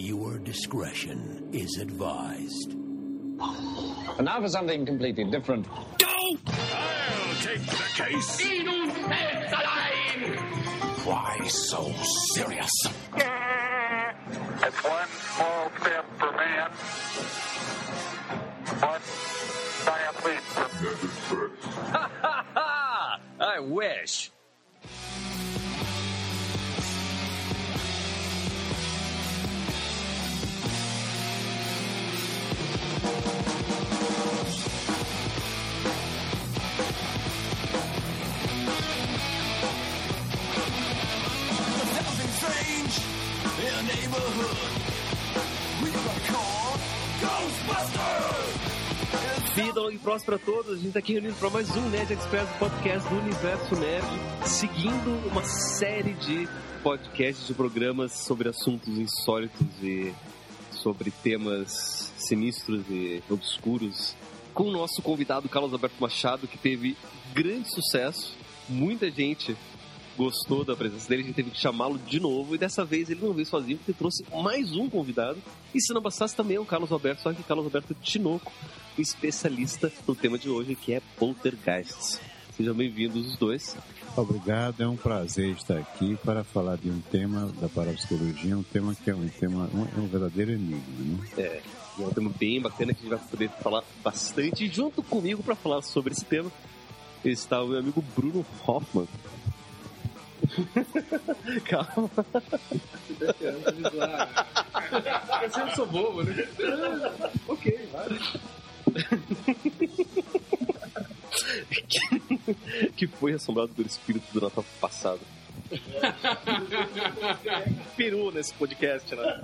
Viewer discretion is advised. And now for something completely different. Go! I'll take the case. Why so serious? It's one small step for man, one giant leap for Ha ha ha! I wish. Vida longa e próspera a todos. A gente tá aqui reunido para mais um Nerd Express podcast do Universo Nerd, seguindo uma série de podcasts de programas sobre assuntos insólitos e sobre temas sinistros e obscuros. Com o nosso convidado Carlos Alberto Machado, que teve grande sucesso, muita gente gostou da presença dele, a gente teve que chamá-lo de novo, e dessa vez ele não veio sozinho, porque trouxe mais um convidado, e se não bastasse também é o Carlos Alberto, só que Carlos Alberto Tinoco, especialista no tema de hoje, que é poltergeists. Sejam bem-vindos os dois. Obrigado, é um prazer estar aqui para falar de um tema da parapsicologia, um tema que é um tema, um, é um verdadeiro enigma, né? É, é um tema bem bacana que a gente vai poder falar bastante. E junto comigo para falar sobre esse tema está o meu amigo Bruno Hoffman. Calma. Eu sempre sou bobo, né? ok, vai. que foi assombrado pelo espírito do Natal passado. Peru nesse podcast, né?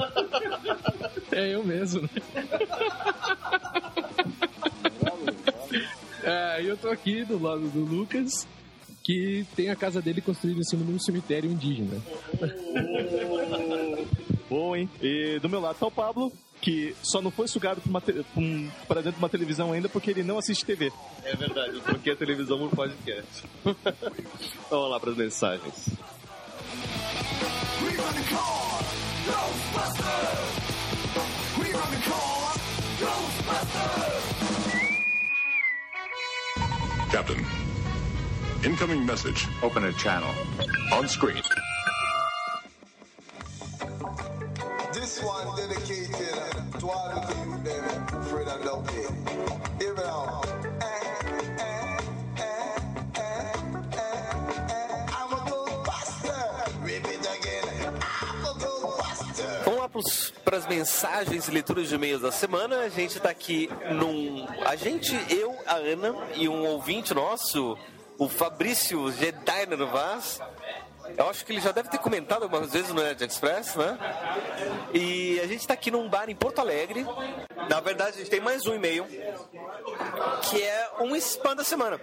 É eu mesmo, né? É, eu tô aqui do lado do Lucas, que tem a casa dele construída em cima de um cemitério indígena. Bom, hein? E do meu lado tá o Pablo, que só não foi sugado pra, uma te- pra um- pra dentro de uma televisão ainda porque ele não assiste TV. É verdade, eu troquei a televisão por podcast. Vamos lá para as mensagens. We gonna call Ghostbusters! We gonna call Ghostbusters! Captain, incoming message. Open a channel. On screen. This one dedicated to all the people them afraid and lucky. Here we are. I'm a Ghostbuster. Rip it again. I'm a Ghostbuster. Vamos lá para as mensagens e leituras de e-mails da semana. A gente tá aqui num. A gente, eu, a Ana e um ouvinte nosso, o Fabrício Jedi Vaz. Eu acho que ele já deve ter comentado algumas vezes no Nerd Express, né? E a gente tá aqui num bar em Porto Alegre. Na verdade, a gente tem mais um e-mail, que é um spam da semana.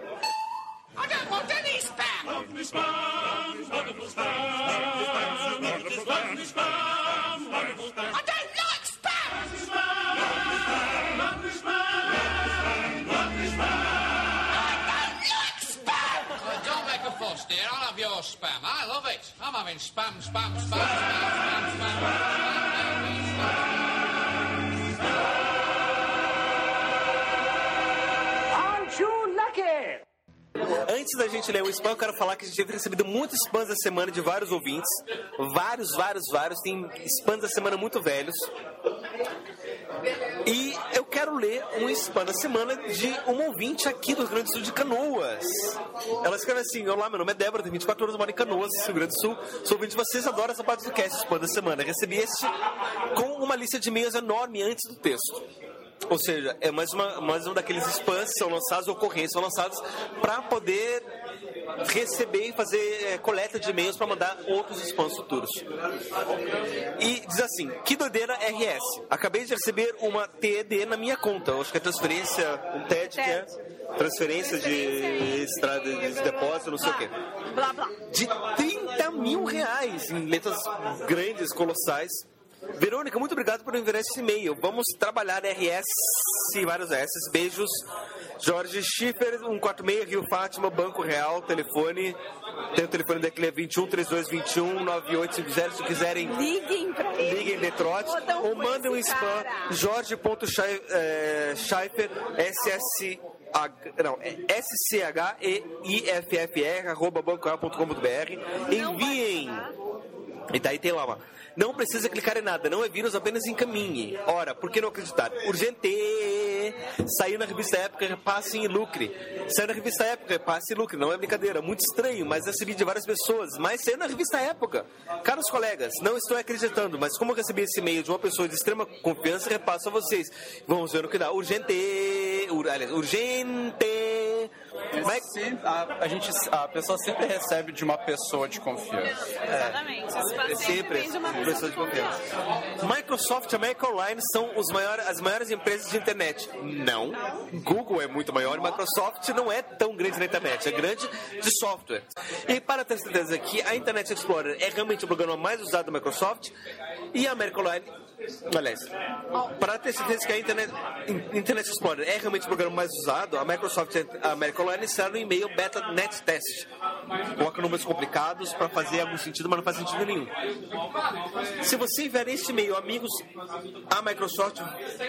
Dear. I'll have your spam. I love it. I'm having spam, spam, spam, spam, spam, spam. Antes da gente ler o spam, eu quero falar que a gente teve recebido muitos spams da semana de vários ouvintes. Vários, vários, vários. Tem spams da semana muito velhos. E eu quero ler um spam da semana de um ouvinte aqui do Rio Grande do Sul de Canoas. Ela escreve assim: Olá, meu nome é Débora, tenho 24 anos, moro em Canoas, Rio Grande do Sul. Sou ouvinte de vocês, adoro essa parte do cast, spam da semana. Recebi este com uma lista de e-mails enorme antes do texto. Ou seja, é mais, uma, mais um daqueles spams que são lançados, ocorrências são lançadas para poder receber e fazer é, coleta de e-mails para mandar outros spams futuros. E diz assim: Que doideira RS. Acabei de receber uma TED na minha conta. Acho que é transferência, um TED, que é transferência de estrada de depósito, não sei o quê. Blá blá. De 30 mil reais em letras grandes, colossais. Verônica, muito obrigado por enviar esse e-mail. Vamos trabalhar RS e vários S. Beijos. Jorge Schiffer, 146, Rio Fátima, Banco Real, telefone. Tem o telefone daqui, é 21 32 21 9850. Se quiserem, Liguem pra ele. liguem Detroit ou mandem um spam. Jorge.schiffer, SS. Não, é S-C-H-E-I-F-F-R, arroba bancoreal.com.br. Enviem. E daí tem lá, ó. Não precisa clicar em nada, não é vírus, apenas encaminhe. Ora, por que não acreditar? Urgente! Saiu na revista Época, repasse e lucre. Saiu na revista Época, repasse e lucre. Não é brincadeira, muito estranho, mas recebi de várias pessoas. Mas saiu na revista Época. Caros colegas, não estou acreditando, mas como eu recebi esse e-mail de uma pessoa de extrema confiança, repasso a vocês. Vamos ver no que dá. Urgente! Ur, aliás, urgente! Mas, Sempre- a, a gente, a pessoa sempre recebe de uma pessoa de confiança. Exatamente. É sempre de uma pessoa pessoa de confiança. Microsoft e America Online são os maiores, as maiores empresas de internet. Não. Google é muito maior e Microsoft não é tão grande na internet. É grande de software. E para ter certeza que a Internet Explorer é realmente o programa mais usado da Microsoft e a America Online Aliás, para ter certeza que a Internet, Internet Explorer é realmente o programa mais usado, a Microsoft e a America Online iniciaram no e-mail Beta Net Test. Coloca números complicados para fazer algum sentido, mas não faz sentido nenhum. Se você enviar este e-mail, amigos, a Microsoft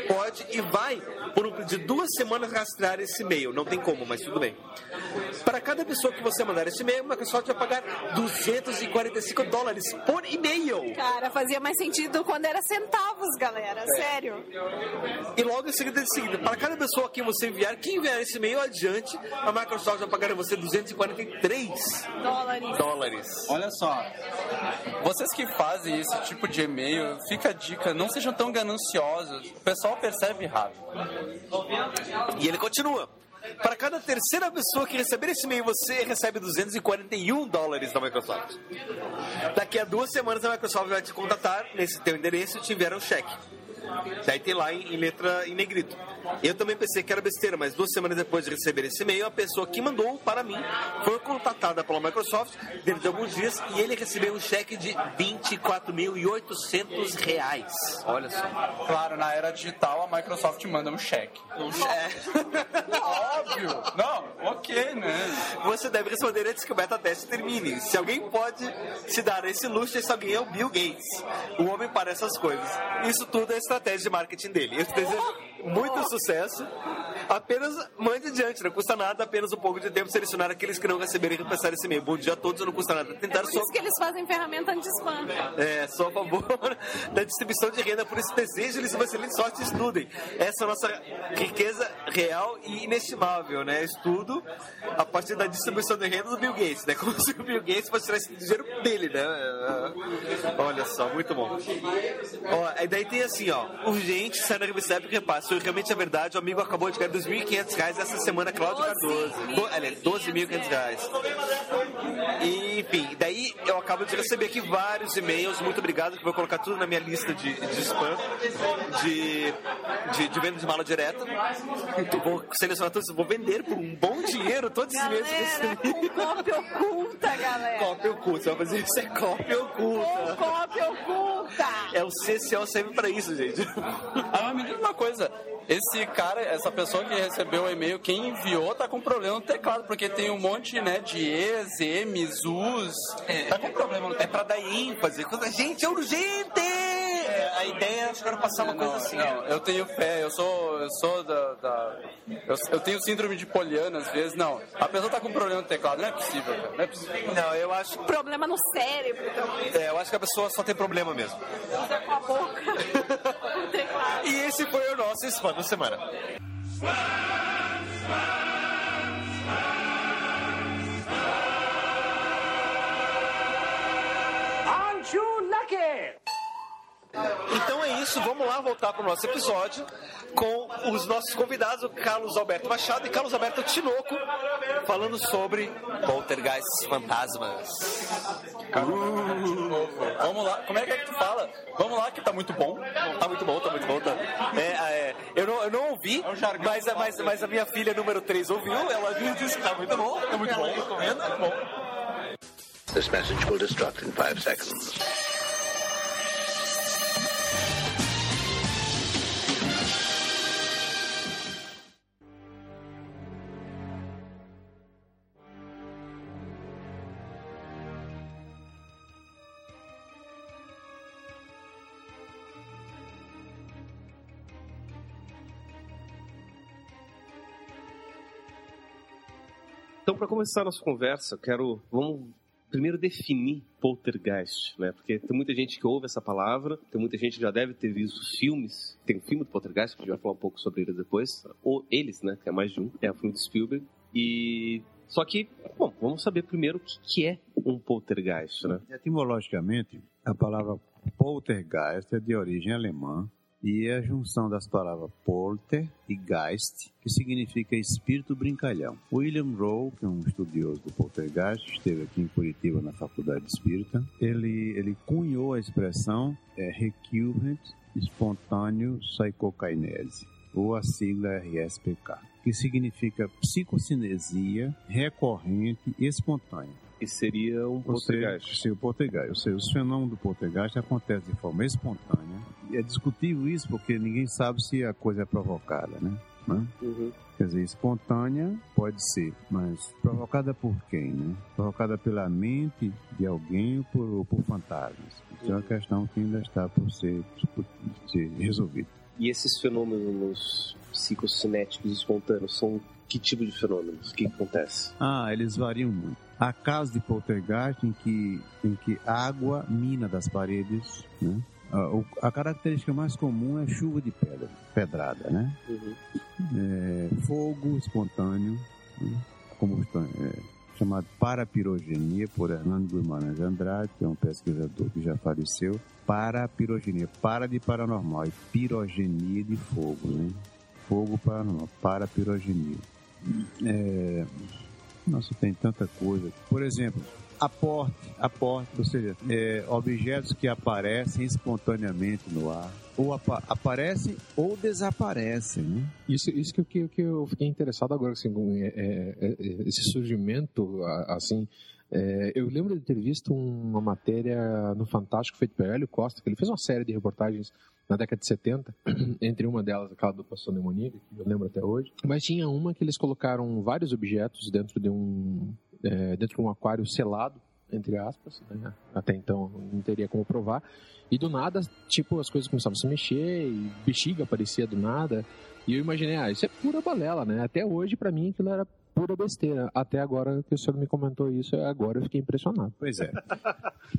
pode e vai, por um período de duas semanas, rastrear esse e-mail. Não tem como, mas tudo bem. Para cada pessoa que você mandar esse e-mail, a Microsoft vai pagar 245 dólares por e-mail. Cara, fazia mais sentido quando era centavos, galera. Sério. E logo em seguida, em seguida, para cada pessoa que você enviar, que enviar esse e-mail adiante, a Microsoft vai pagar a você 243 Dólares. dólares. Olha só, vocês que fazem esse tipo de e-mail, fica a dica, não sejam tão gananciosos. O pessoal percebe rápido. E ele continua. Para cada terceira pessoa que receber esse e-mail, você recebe 241 dólares da Microsoft. Daqui a duas semanas a Microsoft vai te contatar nesse teu endereço e te enviar um cheque. Daí tem lá em, em letra em negrito. Eu também pensei que era besteira, mas duas semanas depois de receber esse e-mail, a pessoa que mandou para mim foi contatada pela Microsoft dentro de alguns dias e ele recebeu um cheque de 24.800 reais. Olha só. Claro, na era digital a Microsoft manda um cheque. Óbvio! Não, ok, né? Você deve responder antes que o beta teste termine. Se alguém pode se dar esse luxo, esse alguém é o Bill Gates. O homem para essas coisas. Isso tudo é estratégia de marketing dele. Eu desejo muito sucesso. Apenas mande adiante, não custa nada, apenas um pouco de tempo selecionar aqueles que não receberem e repassar esse e-mail. Bom dia a todos, não custa nada. Tentar Por só. isso que eles fazem ferramenta anti-spam. É, só a favor da distribuição de renda. Por isso, desejo-lhes uma excelente sorte e estudem. Essa é a nossa riqueza real e inestimável, né? Estudo a partir da distribuição de renda do Bill Gates, né? Como se o Bill Gates fosse tirar esse dinheiro dele, né? Olha só, muito bom. Ó, aí daí tem assim, ó. Urgente, sai na revista Epic Repasse. Isso realmente é verdade. O amigo acabou de ganhar 2.500 reais essa semana, Cláudio Cardoso. Do, aliás, 12.500 reais. E, enfim, daí eu acabo de receber aqui vários e-mails. Muito obrigado, que vou colocar tudo na minha lista de, de spam, de, de, de venda de mala direta. Então, vou selecionar todos, vou vender por um bom dinheiro todos esses recebi. com cópia oculta, galera. Cópia oculta, você vai fazer isso, é cópia Com oculta. cópia oculta. É o CCO serve pra isso, gente. Ah, me diz uma coisa. Esse cara, essa pessoa que recebeu o e-mail, quem enviou, tá com problema no teclado, porque tem um monte, né, de E's, M's, U's. Tá com problema no É pra teclado. dar ênfase. Gente, é urgente! É, a ideia é eu quero passar uma coisa assim. Não, eu tenho fé, eu sou, eu sou da. da- eu, eu tenho síndrome de poliana às vezes. Não, a pessoa tá com problema no teclado, não é possível, cara. Não é possível. Não, eu acho, Problema no cérebro. é, eu acho que a pessoa só tem problema mesmo. Usa com a boca. o teclado. E esse foi o nosso spam da semana. Aren't you lucky? Então é isso, vamos lá voltar para o nosso episódio com os nossos convidados, o Carlos Alberto Machado e Carlos Alberto Tinoco, falando sobre poltergeists fantasmas. Vamos lá, como é que é que tu fala? Vamos lá que tá muito bom. Tá muito bom, tá muito bom. Tá. É, é, eu, não, eu não ouvi, mas, a- mas, mas a minha filha número 3 ouviu, ela disse que tá muito bom, tá muito bom. This message will destruct in five seconds. Então, para começar nossa conversa, quero. Vamos primeiro definir poltergeist, né? Porque tem muita gente que ouve essa palavra, tem muita gente que já deve ter visto filmes. Tem um filme do poltergeist, que a gente vai falar um pouco sobre ele depois. Ou eles, né? Que é mais de um. É o filme de Spielberg. E. Só que, bom, vamos saber primeiro o que, que é um poltergeist, né? Etimologicamente, a palavra poltergeist é de origem alemã e a junção das palavras polter e geist, que significa espírito brincalhão. William Rowe, que é um estudioso do poltergeist, esteve aqui em Curitiba na Faculdade Espírita, ele, ele cunhou a expressão é, recurrent espontâneo psychokinese, ou a sigla RSPK, que significa psicocinesia recorrente e espontânea. Que seria um poltergeist. Seria o poltergeist. Ou seja, os fenômenos do poltergeist acontecem de forma espontânea. E é discutível isso porque ninguém sabe se a coisa é provocada, né? Né? Uhum. Quer dizer, espontânea pode ser, mas provocada por quem, né? Provocada pela mente de alguém ou por, ou por fantasmas. Isso é uma questão que ainda está por ser, por ser resolvida. E esses fenômenos psicocinéticos espontâneos são que tipo de fenômenos? O que acontece? Ah, eles variam muito. Há casos de poltergeist em que, em que água mina das paredes, né? A, a característica mais comum é chuva de pedra, pedrada, né? Uhum. É, fogo espontâneo, né? combustão, é, chamado parapirogenia por Hernando Guimarães Andrade, que é um pesquisador que já faleceu. Parapirogenia, para de paranormal e pirogenia de fogo, né? Fogo paranormal, parapirogenia. É, nossa, tem tanta coisa. Por exemplo, aporte, aporte, ou seja, é, objetos que aparecem espontaneamente no ar, ou apa aparecem ou desaparecem, né? Isso, isso que, que, que eu fiquei interessado agora, assim, é, é, é, esse surgimento, assim, é, eu lembro de ter visto uma matéria no Fantástico feito pelo Hélio Costa, que ele fez uma série de reportagens na década de 70, entre uma delas aquela do Pastor Demoníaca, que eu lembro até hoje, mas tinha uma que eles colocaram vários objetos dentro de um, é, dentro de um aquário selado, entre aspas, né? até então não teria como provar, e do nada, tipo, as coisas começavam a se mexer, e bexiga aparecia do nada, e eu imaginei, ah, isso é pura balela, né? Até hoje, pra mim, aquilo era pura besteira. Até agora que o senhor me comentou isso, agora eu fiquei impressionado. Pois é.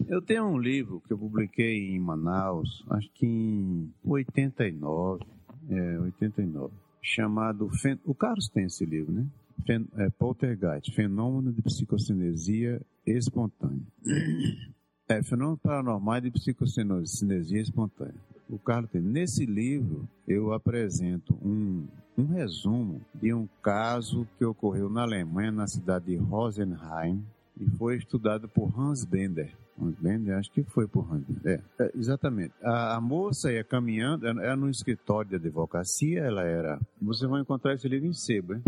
Eu tenho um livro que eu publiquei em Manaus, acho que em 89, é, 89, chamado... Fen- O Carlos tem esse livro, né? Fen- é, Poltergeist, Fenômeno de Psicocinesia Espontânea. É, Fenômeno Paranormal de Psicocinesia Espontânea. O Carlos. Nesse livro, eu apresento um, um resumo de um caso que ocorreu na Alemanha, na cidade de Rosenheim, e foi estudado por Hans Bender. Hans Bender, acho que foi por Hans Bender. É, é, exatamente. A, a moça ia caminhando, era no escritório de advocacia, ela era... Você vai encontrar esse livro em sebo, hein?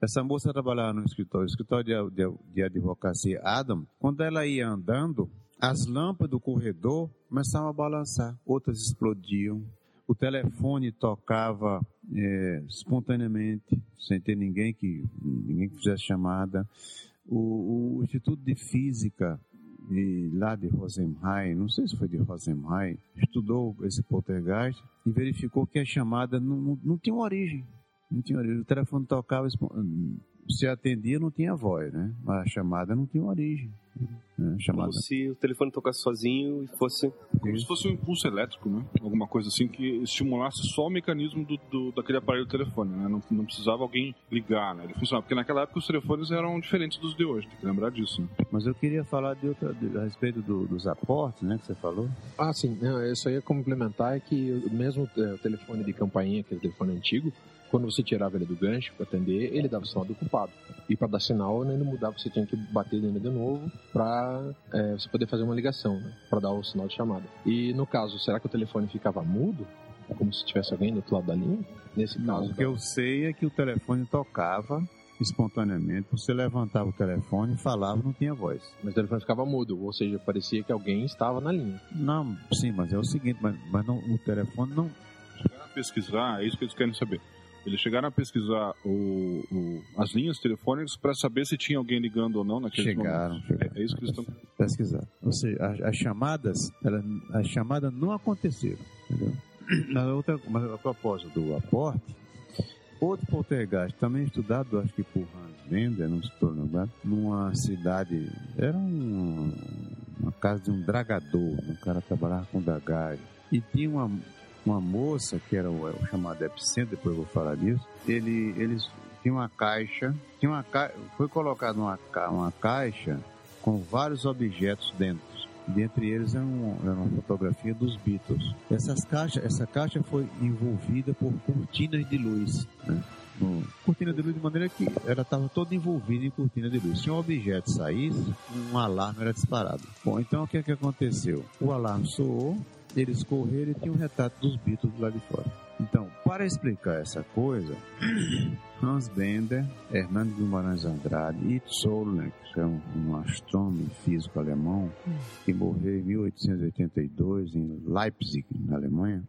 Essa moça trabalhava no escritório, escritório de, de, de advocacia Adam. Quando ela ia andando, as lâmpadas do corredor começavam a balançar, outras explodiam. O telefone tocava é, espontaneamente, sem ter ninguém que ninguém que fizesse chamada. O, o Instituto de Física lá de Rosenheim, não sei se foi de Rosenheim, estudou esse poltergeist e verificou que a chamada não, não, não tinha origem. Não tinha origem. O telefone tocava, se atendia, não tinha voz, né? Mas a chamada não tinha origem. Né? Chamada. Como se o telefone tocasse sozinho e fosse. Como se fosse um impulso elétrico, né? Alguma coisa assim que estimulasse só o mecanismo do, do- daquele aparelho do telefone, né? Não, não precisava alguém ligar, né? Ele funcionava. Porque naquela época os telefones eram diferentes dos de hoje, tem que lembrar disso, né? Mas eu queria falar de outra, de- a respeito do- dos aportes, né, que você falou. Ah, sim. Não, eu só ia complementar que mesmo é, o telefone de campainha, aquele telefone antigo, quando você tirava ele do gancho para atender, ele dava sinal do ocupado. E para dar sinal, né, ele mudava, você tinha que bater nele de novo para você poder fazer uma ligação, né, para dar o sinal de chamada. E no caso, será que o telefone ficava mudo? Como se tivesse alguém do outro lado da linha? Nesse caso. O que eu sei é que o telefone tocava espontaneamente. Você levantava o telefone e falava, não tinha voz. Mas o telefone ficava mudo, ou seja, parecia que alguém estava na linha. Não, sim, mas é o seguinte, mas, mas não, o telefone não. A pesquisar, é isso que eles querem saber. Eles chegaram a pesquisar o, o- as linhas telefônicas para saber se tinha alguém ligando ou não naquele Chegaram, momento. chegaram. É, é isso que eles estão. pesquisar. Ou seja, as, as chamadas, elas, as chamadas não aconteceram, entendeu? Mas, outra, mas a propósito do aporte, outro poltergeist, também estudado, acho que por Hans Bender, não estou lembrado, numa cidade, era um, uma casa de um dragador, um cara trabalhava com dragagem. E tinha uma, uma moça, que era o, o chamado epicentro, depois eu vou falar disso, ele, eles tinham uma caixa, tinha uma ca... foi colocado uma, uma caixa com vários objetos dentro. Dentre eles era, um, uma fotografia dos Beatles. Essas caixas, essa caixa foi envolvida por cortinas de luz. Né? Cortina de luz de maneira que ela estava toda envolvida em cortina de luz. Se um objeto saísse, um alarme era disparado. Bom, então o que, é que aconteceu? O alarme soou, eles correram e tinha um retrato dos Beatles lá de fora. Então, para explicar essa coisa, Hans Bender, Hernando Guimarães Andrade e Zollner, que é um, um astrônomo físico alemão, que morreu em 1882 em Leipzig, na Alemanha.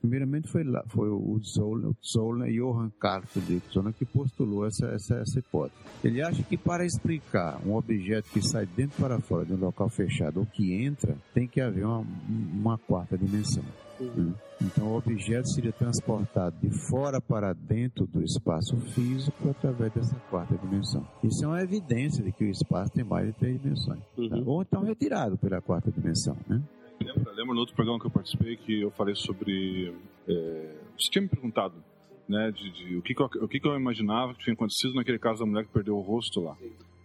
Primeiramente, foi, lá, foi o Zollner, Zollner e Johann Carl Friedrich Zollner que postulou essa, essa, essa hipótese. Ele acha que para explicar um objeto que sai dentro para fora de um local fechado ou que entra, tem que haver uma, uma quarta dimensão. Né? Então, o objeto seria transportado de fora para dentro do espaço físico através dessa quarta dimensão. Isso é uma evidência de que o espaço tem mais de três dimensões. Tá? Ou então retirado pela quarta dimensão. Né? Lembra, lembra no outro programa que eu participei que eu falei sobre. É, você tinha me perguntado né, de, de o, que, que eu, o que, que eu imaginava que tinha acontecido naquele caso da mulher que perdeu o rosto lá.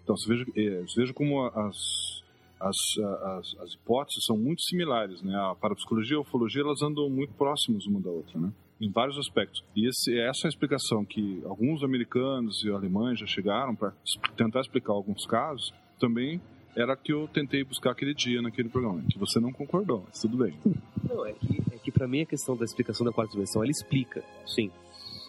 Então, você veja, é, você veja como as, as, as, as, hipóteses são muito similares, né? A parapsicologia e a ufologia, elas andam muito próximas uma da outra, né? Em vários aspectos. E esse, essa é a explicação que alguns americanos e alemães já chegaram para tentar explicar alguns casos, também era que eu tentei buscar aquele dia naquele programa, que você não concordou, mas tudo bem. Não, é que, é que para mim a questão da explicação da quarta dimensão, ela explica, sim.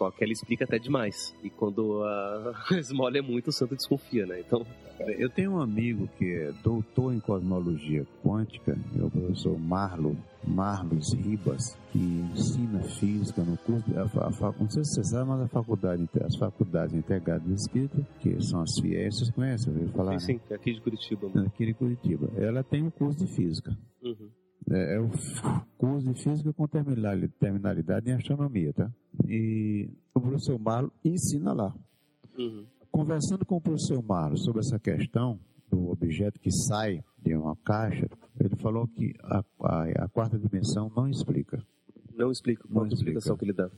Só que ela explica até demais. E quando a esmola é muito, o santo desconfia, né? Então. Eu tenho um amigo que é doutor em cosmologia quântica, é o professor Marlo, Marlos Ribas, que ensina física no curso, a, a, não sei se você sabe, mas a faculdade, as faculdades integradas de Espírita, que são as FIES, vocês conhecem, ouviram falar? Sim, sim, né? é aqui de Curitiba. Né? Aqui de Curitiba. Ela tem um curso de física. Uhum. É, é o curso de física com terminalidade em astronomia, tá? E o professor Marlo ensina lá. Uhum. Conversando com o professor Marlo sobre essa questão do objeto que sai de uma caixa, ele falou que a, a, a quarta dimensão não explica. Não explica. Qual não a explicação que ele dá?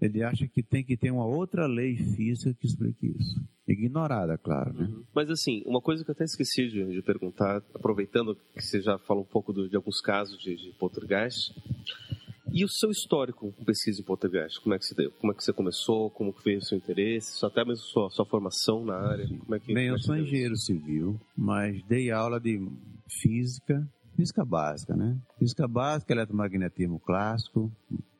Ele acha que tem que ter uma outra lei física que explique isso. Ignorada, claro, né? Uhum. Mas assim, uma coisa que eu até esqueci de, de perguntar, aproveitando que você já falou um pouco do, de alguns casos de, de poltergeist, e o seu histórico com pesquisa em poltergeist? Como é que você deu? Como é que você começou? Como que veio o seu interesse? Até mesmo sua, sua formação na área? Como é que, Bem, eu sou engenheiro civil, mas dei aula de física, física básica, né? Física básica, eletromagnetismo clássico,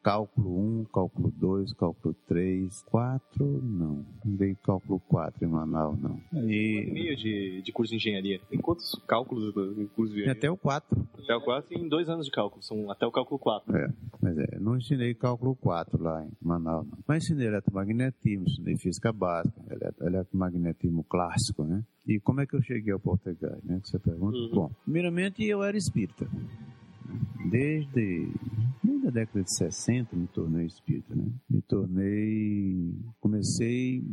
cálculo 1, cálculo 2, cálculo 3, 4, não. Não dei cálculo 4 em Manaus, não. E meio de, de curso de engenharia. Tem quantos cálculos em curso de engenharia? Até o 4. Até o 4? Tem dois anos de cálculo, são até o cálculo 4. É, mas é, não ensinei cálculo 4 lá em Manaus, não. Mas ensinei eletromagnetismo, ensinei física básica, eletromagnetismo clássico, né? E como é que eu cheguei ao português, né? Que você pergunta. Uhum. Bom, primeiramente eu era espírita. Desde, desde a década de 60 me tornei espírita, né? Me tornei, comecei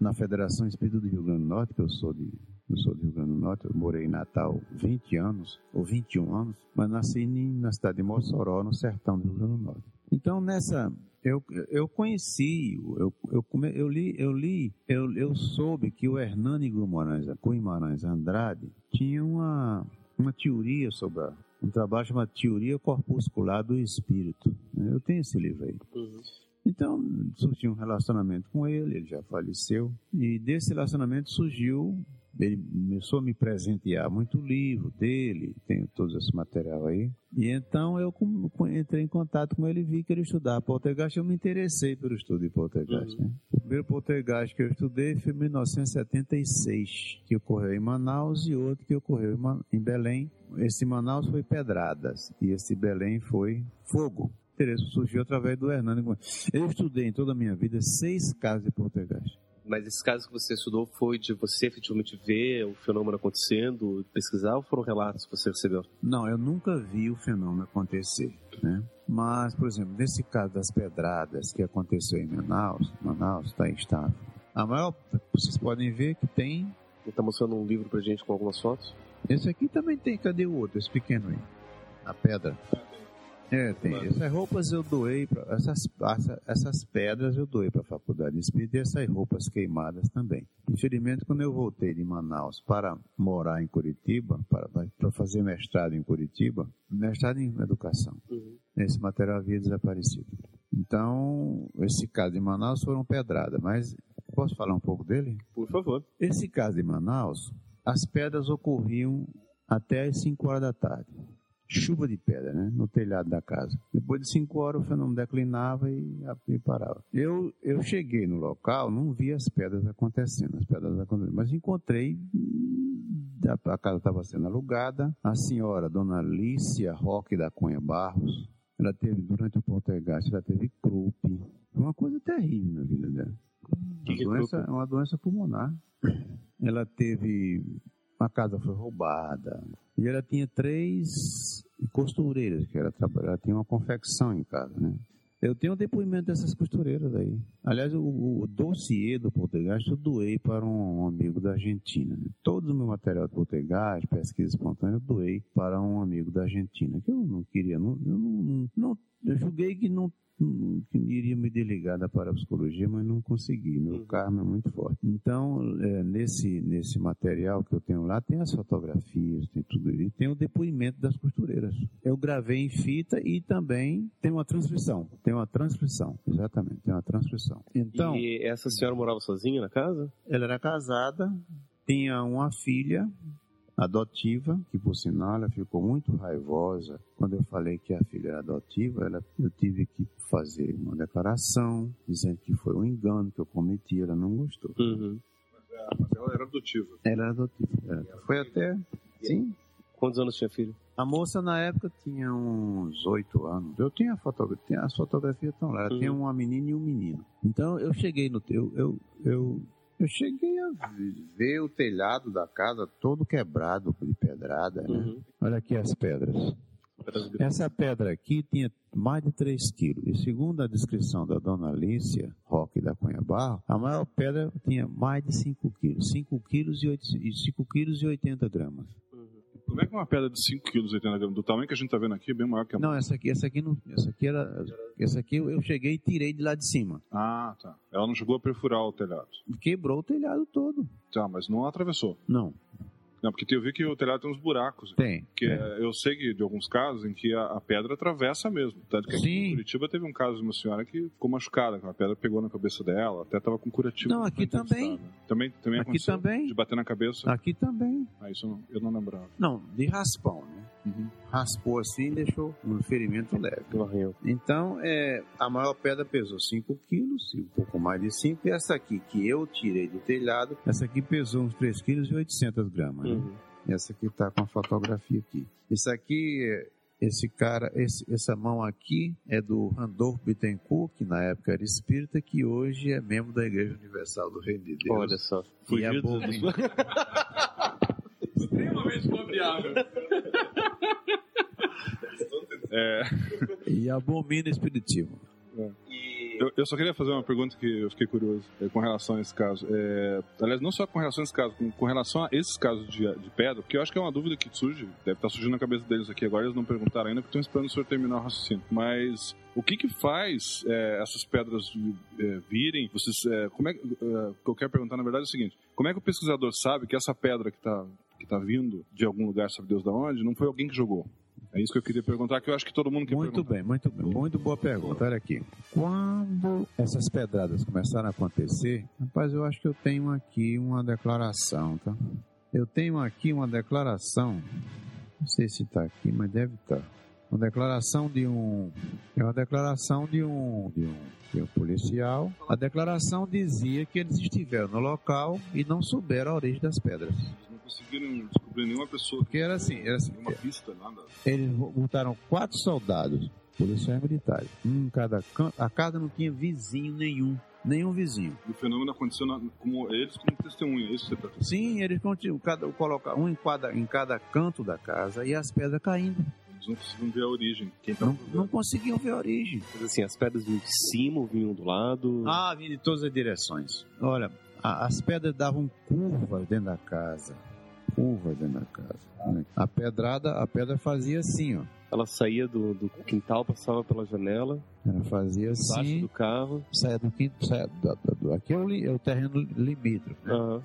na Federação Espírita do Rio Grande do Norte, que eu sou de eu sou do Rio Grande do Norte, eu morei em Natal 20 anos, ou 21 anos, mas nasci na cidade de Mossoró, no sertão do Rio Grande do Norte. Então, nessa, eu, eu conheci, eu, eu, eu li, eu li, eu, eu soube que o Hernani Guimarães, Guimarães Andrade tinha uma, uma teoria sobre a, um trabalho chamado Teoria Corpuscular do Espírito. Eu tenho esse livro aí. Uhum. Então, surgiu um relacionamento com ele, ele já faleceu, e desse relacionamento surgiu ele começou a me presentear muito livro dele, tenho todo esse material aí. E então eu entrei em contato com ele e vi que ele estudava poltergeist. Eu me interessei pelo estudo de poltergeist. Uhum. Né? O primeiro poltergeist que eu estudei foi em 1976, que ocorreu em Manaus, e outro que ocorreu em Belém. Esse Manaus foi Pedradas e esse Belém foi Fogo. O interesse surgiu através do Hernando. Eu estudei em toda a minha vida seis casos de poltergeist. Mas esses casos que você estudou foi de você efetivamente ver o fenômeno acontecendo, pesquisar, ou foram relatos que você recebeu? Não, eu nunca vi o fenômeno acontecer, né? Mas, por exemplo, nesse caso das pedradas que aconteceu em Manaus, Manaus está estável. A maior, vocês podem ver que tem. Ele tá mostrando um livro pra gente com algumas fotos. Esse aqui também tem, cadê o outro? Esse pequeno aí. A pedra. É, tem. Essas roupas eu doei, pra, essas, essa- essas pedras eu doei para a Faculdade Espírita e essas roupas queimadas também. Infelizmente, quando eu voltei de Manaus para morar em Curitiba, para, para fazer mestrado em Curitiba, mestrado em educação, esse material havia desaparecido. Então, esse caso de Manaus foram pedrada, mas posso falar um pouco dele? Por favor. Esse caso de Manaus, as pedras ocorriam até as 5 horas da tarde. Chuva de pedra, né? No telhado da casa. Depois de 5 horas o fenômeno declinava e, e parava. Eu, eu cheguei no local, não vi as pedras acontecendo, as pedras acontecendo, mas encontrei. hum, A casa estava sendo alugada. A senhora, dona Lícia Roque da Cunha Barros, ela teve, durante o poltergeist, ela teve croup. Foi uma coisa terrível na vida dela. Que que é Uma doença, uma doença pulmonar. Ela teve. A casa foi roubada. E ela tinha três costureiras que ela trabalhava. Ela tinha uma confecção em casa, né? Eu tenho um depoimento dessas costureiras aí. Aliás, o, o dossiê do Poltergeist eu doei para um amigo da Argentina. né? Todo o meu material de Poltergeist, pesquisa espontânea, eu doei para um amigo da Argentina. Que eu não queria, não, eu não, não- eu julguei que não iria me desligar da parapsicologia, mas não consegui. Meu karma é muito forte. Então, é, nesse, nesse material que eu tenho lá, tem as fotografias, tem tudo isso. Tem o depoimento das costureiras. Eu gravei em fita e também tem uma transcrição. Tem uma transcrição, exatamente, tem uma transcrição. Então, E essa senhora morava sozinha na casa? ela era casada, tinha uma filha adotiva, que por sinal ela ficou muito raivosa quando eu falei que a filha era adotiva. Ela, eu tive que fazer uma declaração dizendo que foi um engano que eu cometi. Ela não gostou. Mas ela era adotiva. Ela era adotiva. era. Foi até sim. Quantos anos tinha filho? A moça na época tinha uns oito anos. Eu tinha fotografia, as fotografias estão lá. Ela tinha uma menina e um menino. Então eu cheguei no eu eu eu, eu cheguei a ver o telhado da casa todo quebrado de pedrada, né? Olha aqui as pedras. Essa pedra aqui tinha mais de 3 quilos. E segundo a descrição da dona Alicia Roque da Cunha Barro, a maior pedra tinha mais de 5 quilos. 5 quilos e, 8, 5 quilos e 80 gramas. Como é que uma pedra de 5 kg e 80 gramas, do tamanho que a gente tá vendo aqui, é bem maior que a Não, essa aqui, essa aqui não. Essa aqui era. Essa aqui eu cheguei e tirei de lá de cima. Ah, tá. Ela não chegou a perfurar o telhado. Quebrou o telhado todo. Tá, mas não atravessou. Não. Não, porque eu vi que o telhado tem uns buracos. Tem. Que é, eu sei que de alguns casos em que a, a pedra atravessa mesmo. Tanto que aqui em Curitiba teve um caso de uma senhora que ficou machucada, a pedra pegou na cabeça dela, até tava com curativo. Não, aqui também. Também, também Aqui aconteceu? também. De bater na cabeça? Aqui também. Ah, isso eu não, eu não lembrava. Não, de raspão, né? Raspou assim e deixou um ferimento leve. Então, é, a maior pedra pesou 5 quilos, um pouco mais de 5. E essa aqui, que eu tirei do telhado, essa aqui pesou uns 3 quilos e 800 gramas. né? Essa aqui tá com a fotografia aqui. Isso aqui, é- esse cara, esse- essa mão aqui é do Randolph Bittencourt, que na época era espírita, que hoje é membro da Igreja Universal do Reino de Deus. Olha só. E Fugido abomina- É. E abomina espiritismo. Eu, eu só queria fazer uma pergunta que eu fiquei curioso é, com relação a esse caso. É, aliás, não só com relação a esse caso, com, com relação a esses casos de, de pedra, porque eu acho que é uma dúvida que surge, deve estar surgindo na cabeça deles aqui agora, eles não perguntaram ainda, porque estão esperando o senhor terminar o raciocínio. Mas o que que faz é, essas pedras é, virem? Vocês, é, como é, é, o que eu quero perguntar, na verdade, é o seguinte: como é que o pesquisador sabe que essa pedra que está que tá vindo de algum lugar, sabe Deus da onde, não foi alguém que jogou? É isso que eu queria perguntar, que eu acho que todo mundo quer Muito bem, muito bem. Muito boa pergunta. Olha aqui. Quando essas pedradas começaram a acontecer, rapaz, eu acho que eu tenho aqui uma declaração, tá? Eu tenho aqui uma declaração, não sei se está aqui, mas deve estar. Uma declaração de um. É uma declaração de um, de um, de um policial. A declaração dizia que eles estiveram no local e não souberam a origem das pedras. Não conseguiram descobrir nenhuma pessoa Porque era assim, era assim. nenhuma pista, nada. Eles botaram quatro soldados, policiais militares, um em cada canto. A casa não tinha vizinho nenhum, nenhum vizinho. E o fenômeno aconteceu na, como eles como testemunha, é isso que você está Sim, eles continuam, cada, colocar um em cada, em cada canto da casa e as pedras caindo. Eles não conseguiam ver a origem. Quem tá Não, não conseguiam ver a origem. Mas assim, as pedras vinham de cima ou vinham do lado? Ah, vinha de todas as direções. Olha, a- as pedras davam curvas dentro da casa. Curvas dentro da casa. né? A pedrada, a pedra fazia assim, ó. Ela saía do, do quintal, passava pela janela, Ela fazia assim, do carro. saia do quinto, saia da- da- do, aqui é o, é o terreno limítrofe. né? Aham.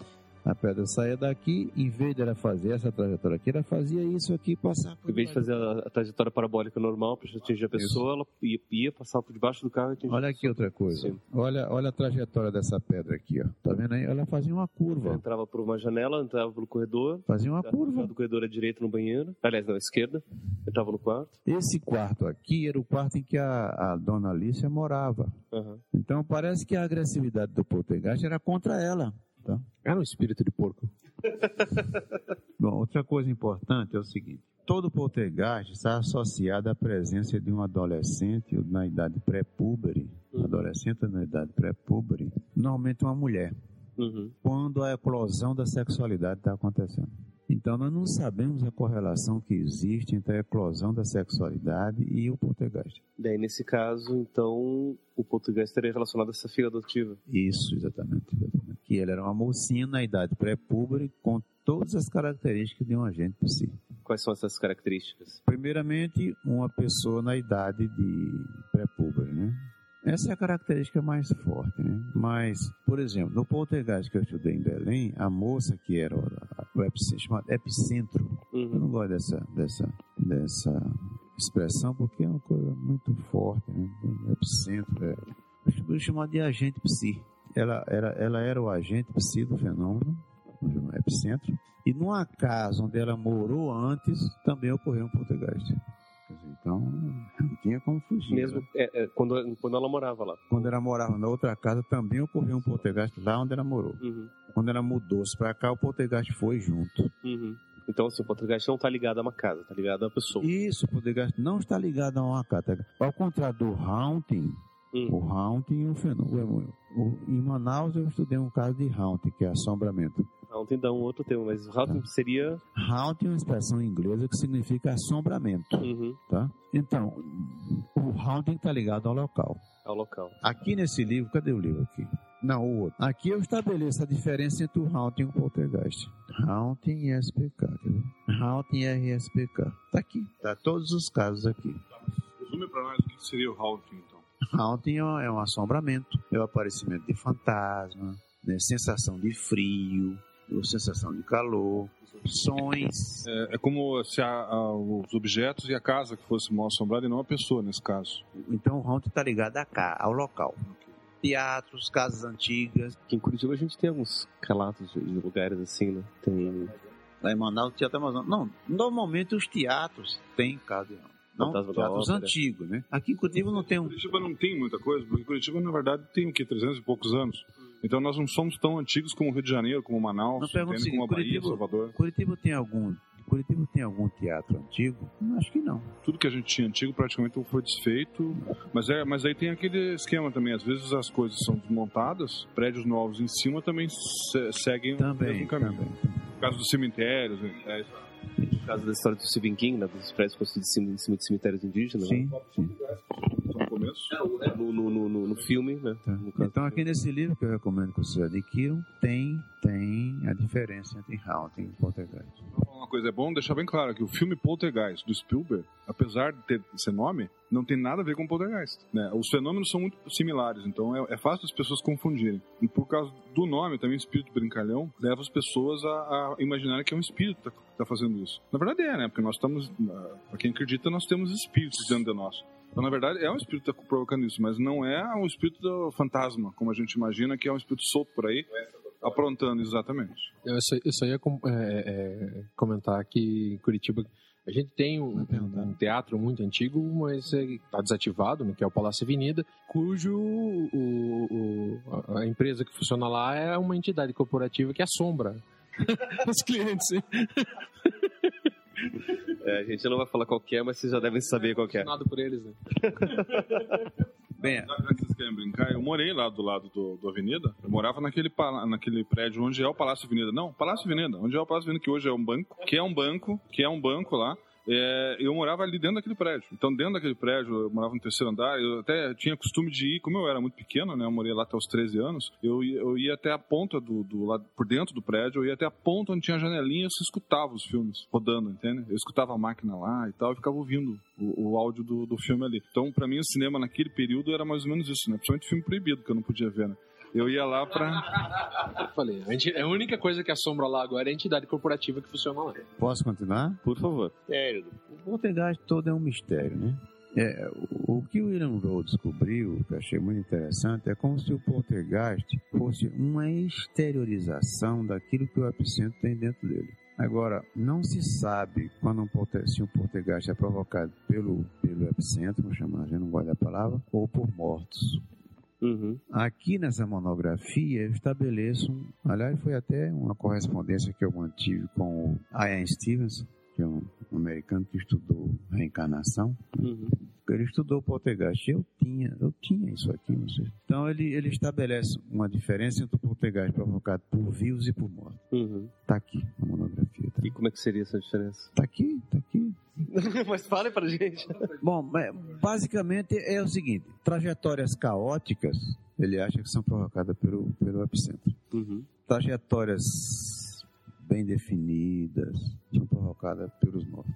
A pedra saía daqui, em vez dela fazer essa trajetória aqui, ela fazia isso aqui e passava por Em vez de fazer a, a trajetória parabólica normal para atingir a pessoa, ela ia, ia passar por debaixo do carro e atingia. Olha aqui outra coisa. Sim. Olha, olha a trajetória dessa pedra aqui, ó. Tá vendo aí? Ela fazia uma curva. Entrava por uma janela, entrava pelo corredor. Fazia uma entrava curva. Do corredor à direita no banheiro. Aliás, não, à esquerda. Entrava no quarto. Esse quarto aqui era o quarto em que a, a dona Alicia morava. Aham. Então parece que a agressividade do poltergeist era contra ela. Tá? Era um espírito de porco. Bom, outra coisa importante é o seguinte: todo poltergeist está associado à presença de um adolescente na idade pré-púbere, adolescente na idade pré-púbere, normalmente uma mulher, Uhum. quando a eclosão da sexualidade está acontecendo. Então nós não sabemos a correlação que existe entre a eclosão da sexualidade e o poltergeist. Daí, nesse caso, então, o português estaria relacionado a essa filha adotiva. Isso, exatamente, exatamente. Que ela era uma mocinha na idade pré-púbere com todas as características de um agente psi. Quais são essas características? Primeiramente, uma pessoa na idade de pré-púbere, né? Essa é a característica mais forte, né? Mas, por exemplo, no poltergeist que eu estudei em Belém, a moça que era o epicentro, chamado epicentro, eu não gosto dessa, dessa, dessa expressão porque é uma coisa muito forte, né? Epicentro, é, eu chamo de agente psi. Ela era, ela era o agente psi do fenômeno, no epicentro, e numa casa onde ela morou antes, também ocorreu um poltergeist. Então, não tinha como fugir. Mesmo né? é, é, quando, quando ela morava lá. Quando ela morava na outra casa, também ocorreu um poltergeist lá onde ela morou. Uhum. Quando ela mudou-se para cá, o poltergeist foi junto. Uhum. Então, assim, o poltergeist não está ligado a uma casa, está ligado a uma pessoa. Isso, o poltergeist não está ligado a uma casa. Ao contrário do haunting, Hum. o haunting, o fenômeno. o- em Manaus eu estudei um caso de haunting, que é assombramento. Ontem dá um outro termo, mas o Houghton seria. Haunting é uma expressão inglesa que significa assombramento. Uhum. Tá? Então, o haunting está ligado ao local. ao local. Aqui nesse livro, cadê o livro aqui? Não, o outro. Aqui eu estabeleço a diferença entre o haunting e o poltergeist. Haunting e SPK, ver? Haunting e RSPK. Tá aqui. Tá todos os casos aqui. Resume pra nós o que seria o Haunting, então. Haunting é um é um assombramento, é o aparecimento de fantasma, né? sensação de frio, sensação de calor, sons. É, é como se a- a- os objetos e a casa que fosse mal assombrada e não a pessoa, nesse caso. Então o haunting está ligado a cá, ao local. Teatros, casas antigas. Aqui em Curitiba a gente tem alguns relatos de, de lugares assim, né? Tem. Lá em Manaus, Teatro Amazonas. Não, normalmente os teatros têm casa de. Não, teatros antigos, né? Aqui em Curitiba não tem um... Curitiba não tem muita coisa, porque Curitiba, na verdade, tem o quê? 300 e poucos anos. Então nós não somos tão antigos como o Rio de Janeiro, como Manaus, o seguinte, como a Bahia, Curitiba, Salvador. Curitiba tem algum... Curitiba tem algum teatro antigo? Acho que não. Tudo que a gente tinha antigo praticamente foi desfeito. Mas, é, mas aí tem aquele esquema também. Às vezes as coisas são desmontadas, prédios novos em cima também se- seguem o Também, mesmo caminho. No caso dos cemitérios, é, No caso da história do Stephen King, né? Dos prédios construídos em cima, em cima de cemitérios indígenas. Sim, né? sim. no começo. No, no, no, no- filme, né? No caso. Então aqui nesse livro que eu recomendo que vocês adquiram, tem, tem a diferença entre haunting e poltergeist. Uma coisa, é bom deixar bem claro que o filme Poltergeist do Spielberg, apesar de ter esse nome, não tem nada a ver com Poltergeist. Né? Os fenômenos são muito similares, então é, é fácil as pessoas confundirem. E por causa do nome, também espírito brincalhão, leva as pessoas a, a imaginarem que é um espírito que está fazendo isso. Na verdade é, né? Porque nós estamos, para quem acredita, nós temos espíritos dentro de nós. Então, na verdade, é um espírito que está provocando isso, mas não é um espírito fantasma, como a gente imagina, que é um espírito solto por aí, aprontando exatamente. Eu só, eu só ia com- é, é, comentar que em Curitiba a gente tem um, um teatro muito antigo, mas está desativado, né, que é o Palácio Avenida, cujo o- o- a- empresa que funciona lá é uma entidade corporativa que assombra os clientes. É, a gente não vai falar qual é, mas vocês já devem saber qual que é. Nada por eles, né? Bem, Já que vocês querem brincar, eu morei lá do lado do, do Avenida. Eu morava naquele, naquele prédio onde é o Palácio Avenida. Não, Palácio Avenida, onde é o Palácio Avenida, que hoje é um banco, que é um banco, que é um banco lá. É, eu morava ali dentro daquele prédio. Então, dentro daquele prédio, eu morava no terceiro andar, eu até tinha costume de ir, como eu era muito pequeno, né? Eu morei lá até os 13 anos, eu eu ia até a ponta do, do lado, por dentro do prédio, eu ia até a ponta onde tinha janelinha, e escutava os filmes rodando, entende? Eu escutava a máquina lá e tal, e ficava ouvindo o, o áudio do, do filme ali. Então, pra mim, o cinema naquele período era mais ou menos isso, né? Principalmente filme proibido, que eu não podia ver, né? Eu ia lá pra. Eu falei, a, gente- a única coisa que assombra lá agora é a entidade corporativa que funciona lá. Posso continuar? Por favor. É, o poltergeist todo é um mistério, né? É, o, o que o William Rowe descobriu, que eu achei muito interessante, é como se o poltergeist fosse uma exteriorização daquilo que o epicentro tem dentro dele. Agora, não se sabe quando um polter, se um poltergeist é provocado pelo, pelo epicentro, vamos chamar, a gente não gosta da palavra, ou por mortos. Aqui nessa monografia eu estabeleço, um, aliás, foi até uma correspondência que eu mantive com o Ian Stevens, que é um americano que estudou reencarnação. né? Ele estudou poltergeist. Eu tinha, eu tinha isso aqui, não sei. Então ele, ele estabelece uma diferença entre o poltergeist provocado por vivos e por mortos. Tá aqui na monografia. Tá? E como é que seria essa diferença? Tá aqui, tá aqui. Mas fale pra gente. Bom, mas basicamente é o seguinte: trajetórias caóticas, ele acha que são provocadas pelo, pelo epicentro. Trajetórias bem definidas são provocadas pelos mortos.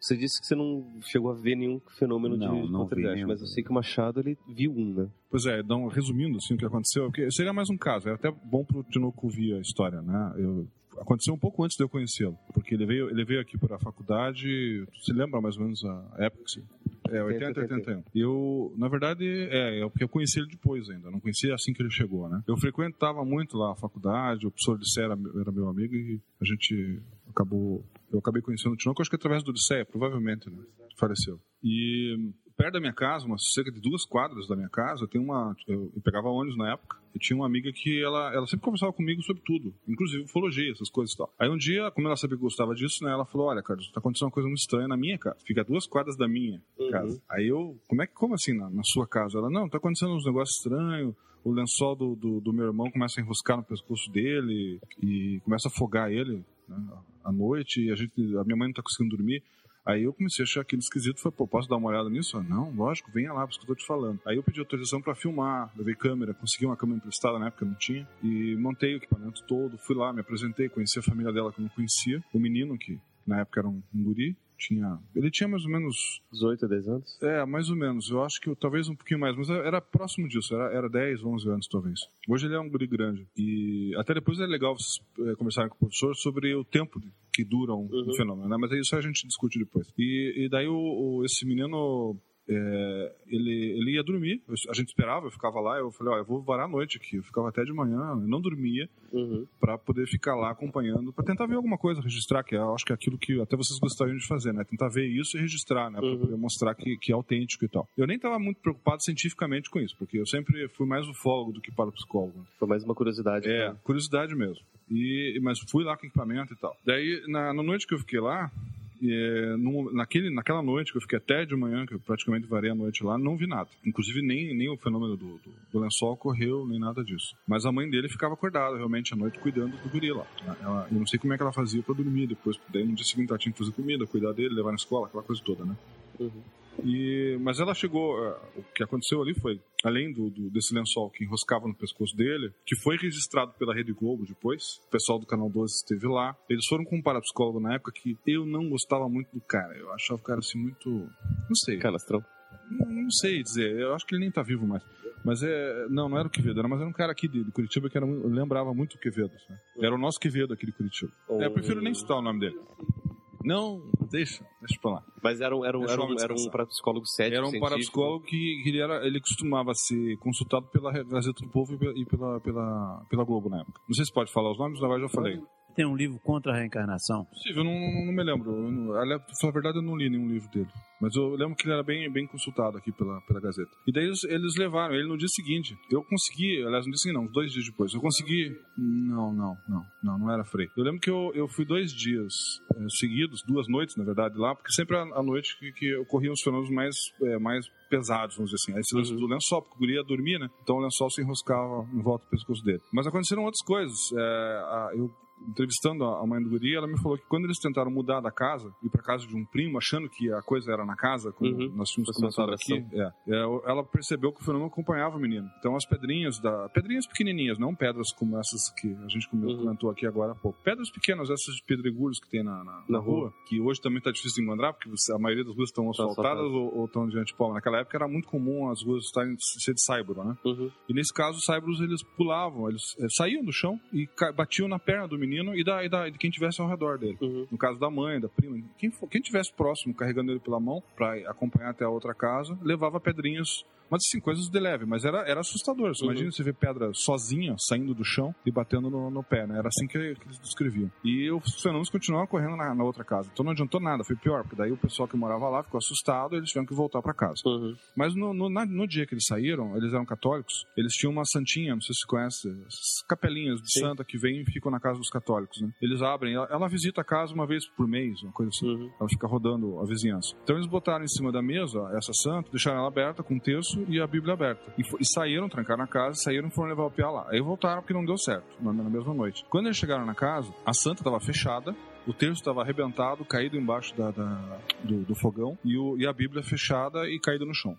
Você disse que você não chegou a ver nenhum fenômeno Não, de não poltergeist, mas eu sei que o Machado ele viu um, né? Pois é, então, resumindo assim, o que aconteceu, porque seria mais um caso, é até bom pro Tinoco ouvir a história, né? Eu, aconteceu um pouco antes de eu conhecê-lo, porque ele veio, ele veio aqui para a faculdade, tu se lembra mais ou menos a época? Assim? É, 80, 81. Eu, na verdade, é, é porque eu conheci ele depois ainda, não conhecia assim que ele chegou, né? Eu frequentava muito lá a faculdade, o professor Odisseia era, era meu amigo e a gente acabou, eu acabei conhecendo o Tinoco, acho que através do Odisseia, provavelmente, né? Faleceu. E perto da minha casa, uma cerca de duas quadras da minha casa, tem uma. Eu, eu pegava ônibus na época e tinha uma amiga que ela, ela sempre conversava comigo sobre tudo, inclusive ufologia, essas coisas e tal. Aí um dia, como ela sabia que gostava disso, né, ela falou: Olha, Carlos, tá acontecendo uma coisa muito estranha na minha casa. Fica duas quadras da minha casa. Aí eu, como é que, como assim na, na sua casa? Ela, não, tá acontecendo uns negócios estranhos. O lençol do, do, do meu irmão começa a enroscar no pescoço dele e começa a afogar ele né, à noite. E a, gente, a minha mãe não tá conseguindo dormir. Aí eu comecei a achar aquilo esquisito, falei, pô, posso dar uma olhada nisso? Não, lógico, venha lá, por isso que eu tô te falando. Aí eu pedi autorização pra filmar, levei câmera, consegui uma câmera emprestada na época, não tinha, e montei o equipamento todo, fui lá, me apresentei, conheci a família dela que eu não conhecia, o menino, que na época era um guri, tinha, ele tinha mais ou menos... 18 a 10 anos? É, mais ou menos, eu acho que talvez um pouquinho mais, mas era próximo disso, era, era 10, 11 anos talvez. Hoje ele é um guri grande, e até depois é legal vocês é, conversarem com o professor sobre o tempo que dura um, um fenômeno, né? mas isso a gente discute depois. E, e daí o, o- esse menino, é, ele, ele ia dormir, a gente esperava, eu ficava lá, eu falei, ó, eu vou varar a noite aqui, eu ficava até de manhã, eu não dormia, pra poder ficar lá acompanhando, pra tentar ver alguma coisa, registrar, que eu acho que é aquilo que até vocês gostariam de fazer, né? Tentar ver isso e registrar, né? Pra poder mostrar que, que é autêntico e tal. Eu nem tava muito preocupado cientificamente com isso, porque eu sempre fui mais ufólogo do que parapsicólogo. Foi mais uma curiosidade. É, curiosidade mesmo. E, mas fui lá com equipamento e tal. Daí, na, na noite que eu fiquei lá, é, naquele, naquela noite que eu fiquei até de manhã, que eu praticamente varei a noite lá, não vi nada. Inclusive, nem, nem o fenômeno do, do, do lençol ocorreu, nem nada disso. Mas a mãe dele ficava acordada realmente à noite cuidando do guri lá. Ela, eu não sei como é que ela fazia pra dormir depois. Daí no dia seguinte ela tinha que fazer comida, cuidar dele, levar na escola, aquela coisa toda, né? E, mas ela chegou. eh, O que aconteceu ali foi, além do, do- desse lençol que enroscava no pescoço dele, que foi registrado pela Rede Globo depois, o pessoal do Canal 12 esteve lá. Eles foram com um parapsicólogo na época que eu não gostava muito do cara. Eu achava o cara assim muito. Não sei. Canastrão? Não, não sei dizer. Eu acho que ele nem tá vivo mais. Mas é. Não, não era o Quevedo, era, mas era um cara aqui de, de Curitiba que era, lembrava muito o Quevedo. né? Era o nosso Quevedo aqui de Curitiba. É, eu prefiro nem citar o nome dele. Não, deixa, deixa pra lá. Mas era um, era era um, era um parapsicólogo sério, Era um científico. parapsicólogo que, que ele, era, ele costumava ser consultado pela Gazeta do Povo e pe- e pela, pela, pela Globo na época. Não sei se pode falar os nomes, agora eu já falei. Tem um livro contra a reencarnação. Possível, eu não, não, me lembro. Eu não, aliás, pra falar a verdade, eu não li nenhum livro dele. Mas eu lembro que ele era bem, bem consultado aqui pela, pela Gazeta. E daí eles, eles levaram ele no dia seguinte. Eu consegui, aliás, no dia seguinte não, uns dois dias depois. Eu consegui. Não, não, não, não, não era Frei. Eu lembro que eu, eu fui dois dias eh, seguidos, duas noites, na verdade, lá, porque sempre à noite que, que ocorriam os fenômenos mais, eh, mais pesados, vamos dizer assim. Aí esse lance do lençol, porque o guri ia dormir, né? Então o lençol se enroscava em volta do pescoço dele. Mas aconteceram outras coisas. É, a- eu entrevistando a mãe do guri, ela me falou que quando eles tentaram mudar da casa, ir pra casa de um primo, achando que a coisa era na casa, como nós tínhamos comentado aqui, é, é, ela percebeu que o fenômeno acompanhava o menino. Então as pedrinhas, da, pedrinhas pequenininhas, não pedras como essas que a gente come- comentou aqui agora há pouco. Pedras pequenas, essas de pedregulhos que tem na, na, na rua, que hoje também tá difícil de encontrar, porque a maioria das ruas estão asfaltadas asfaltadas. ou, ou estão de antipolo. Naquela época era muito comum as ruas estarem cheias de saibro, né? E nesse caso, os saibros eles pulavam, eles eh, saíam do chão e batiam na perna do menino e da, e da- de quem tivesse ao redor dele. No caso da mãe, da prima, quem, quem tivesse próximo, carregando ele pela mão para acompanhar até a outra casa, levava pedrinhas. Mas assim, coisas de leve, mas era, era assustador. Você Uhum. imagina você ver pedra sozinha saindo do chão e batendo no, no pé, né? Era assim que, que eles descreviam. E os fenômenos continuavam correndo na, na outra casa. Então não adiantou nada, foi pior, porque daí o pessoal que morava lá ficou assustado e eles tiveram que voltar para casa. Mas no, no, na- no dia que eles saíram, eles eram católicos, eles tinham uma santinha, não sei se você conhece, essas capelinhas de santa que vêm e ficam na casa dos católicos, né? Eles abrem, ela, ela visita a casa uma vez por mês, uma coisa assim. Ela fica rodando a vizinhança. Então eles botaram em cima da mesa essa santa, deixaram ela aberta com o terço e a Bíblia aberta. E, e saíram, trancaram a casa, saíram e foram levar o piá lá. Aí voltaram porque não deu certo, na, na mesma noite. Quando eles chegaram na casa, a santa estava fechada, o terço estava arrebentado, caído embaixo da, da- do, do fogão e, o- e a Bíblia fechada e caída no chão.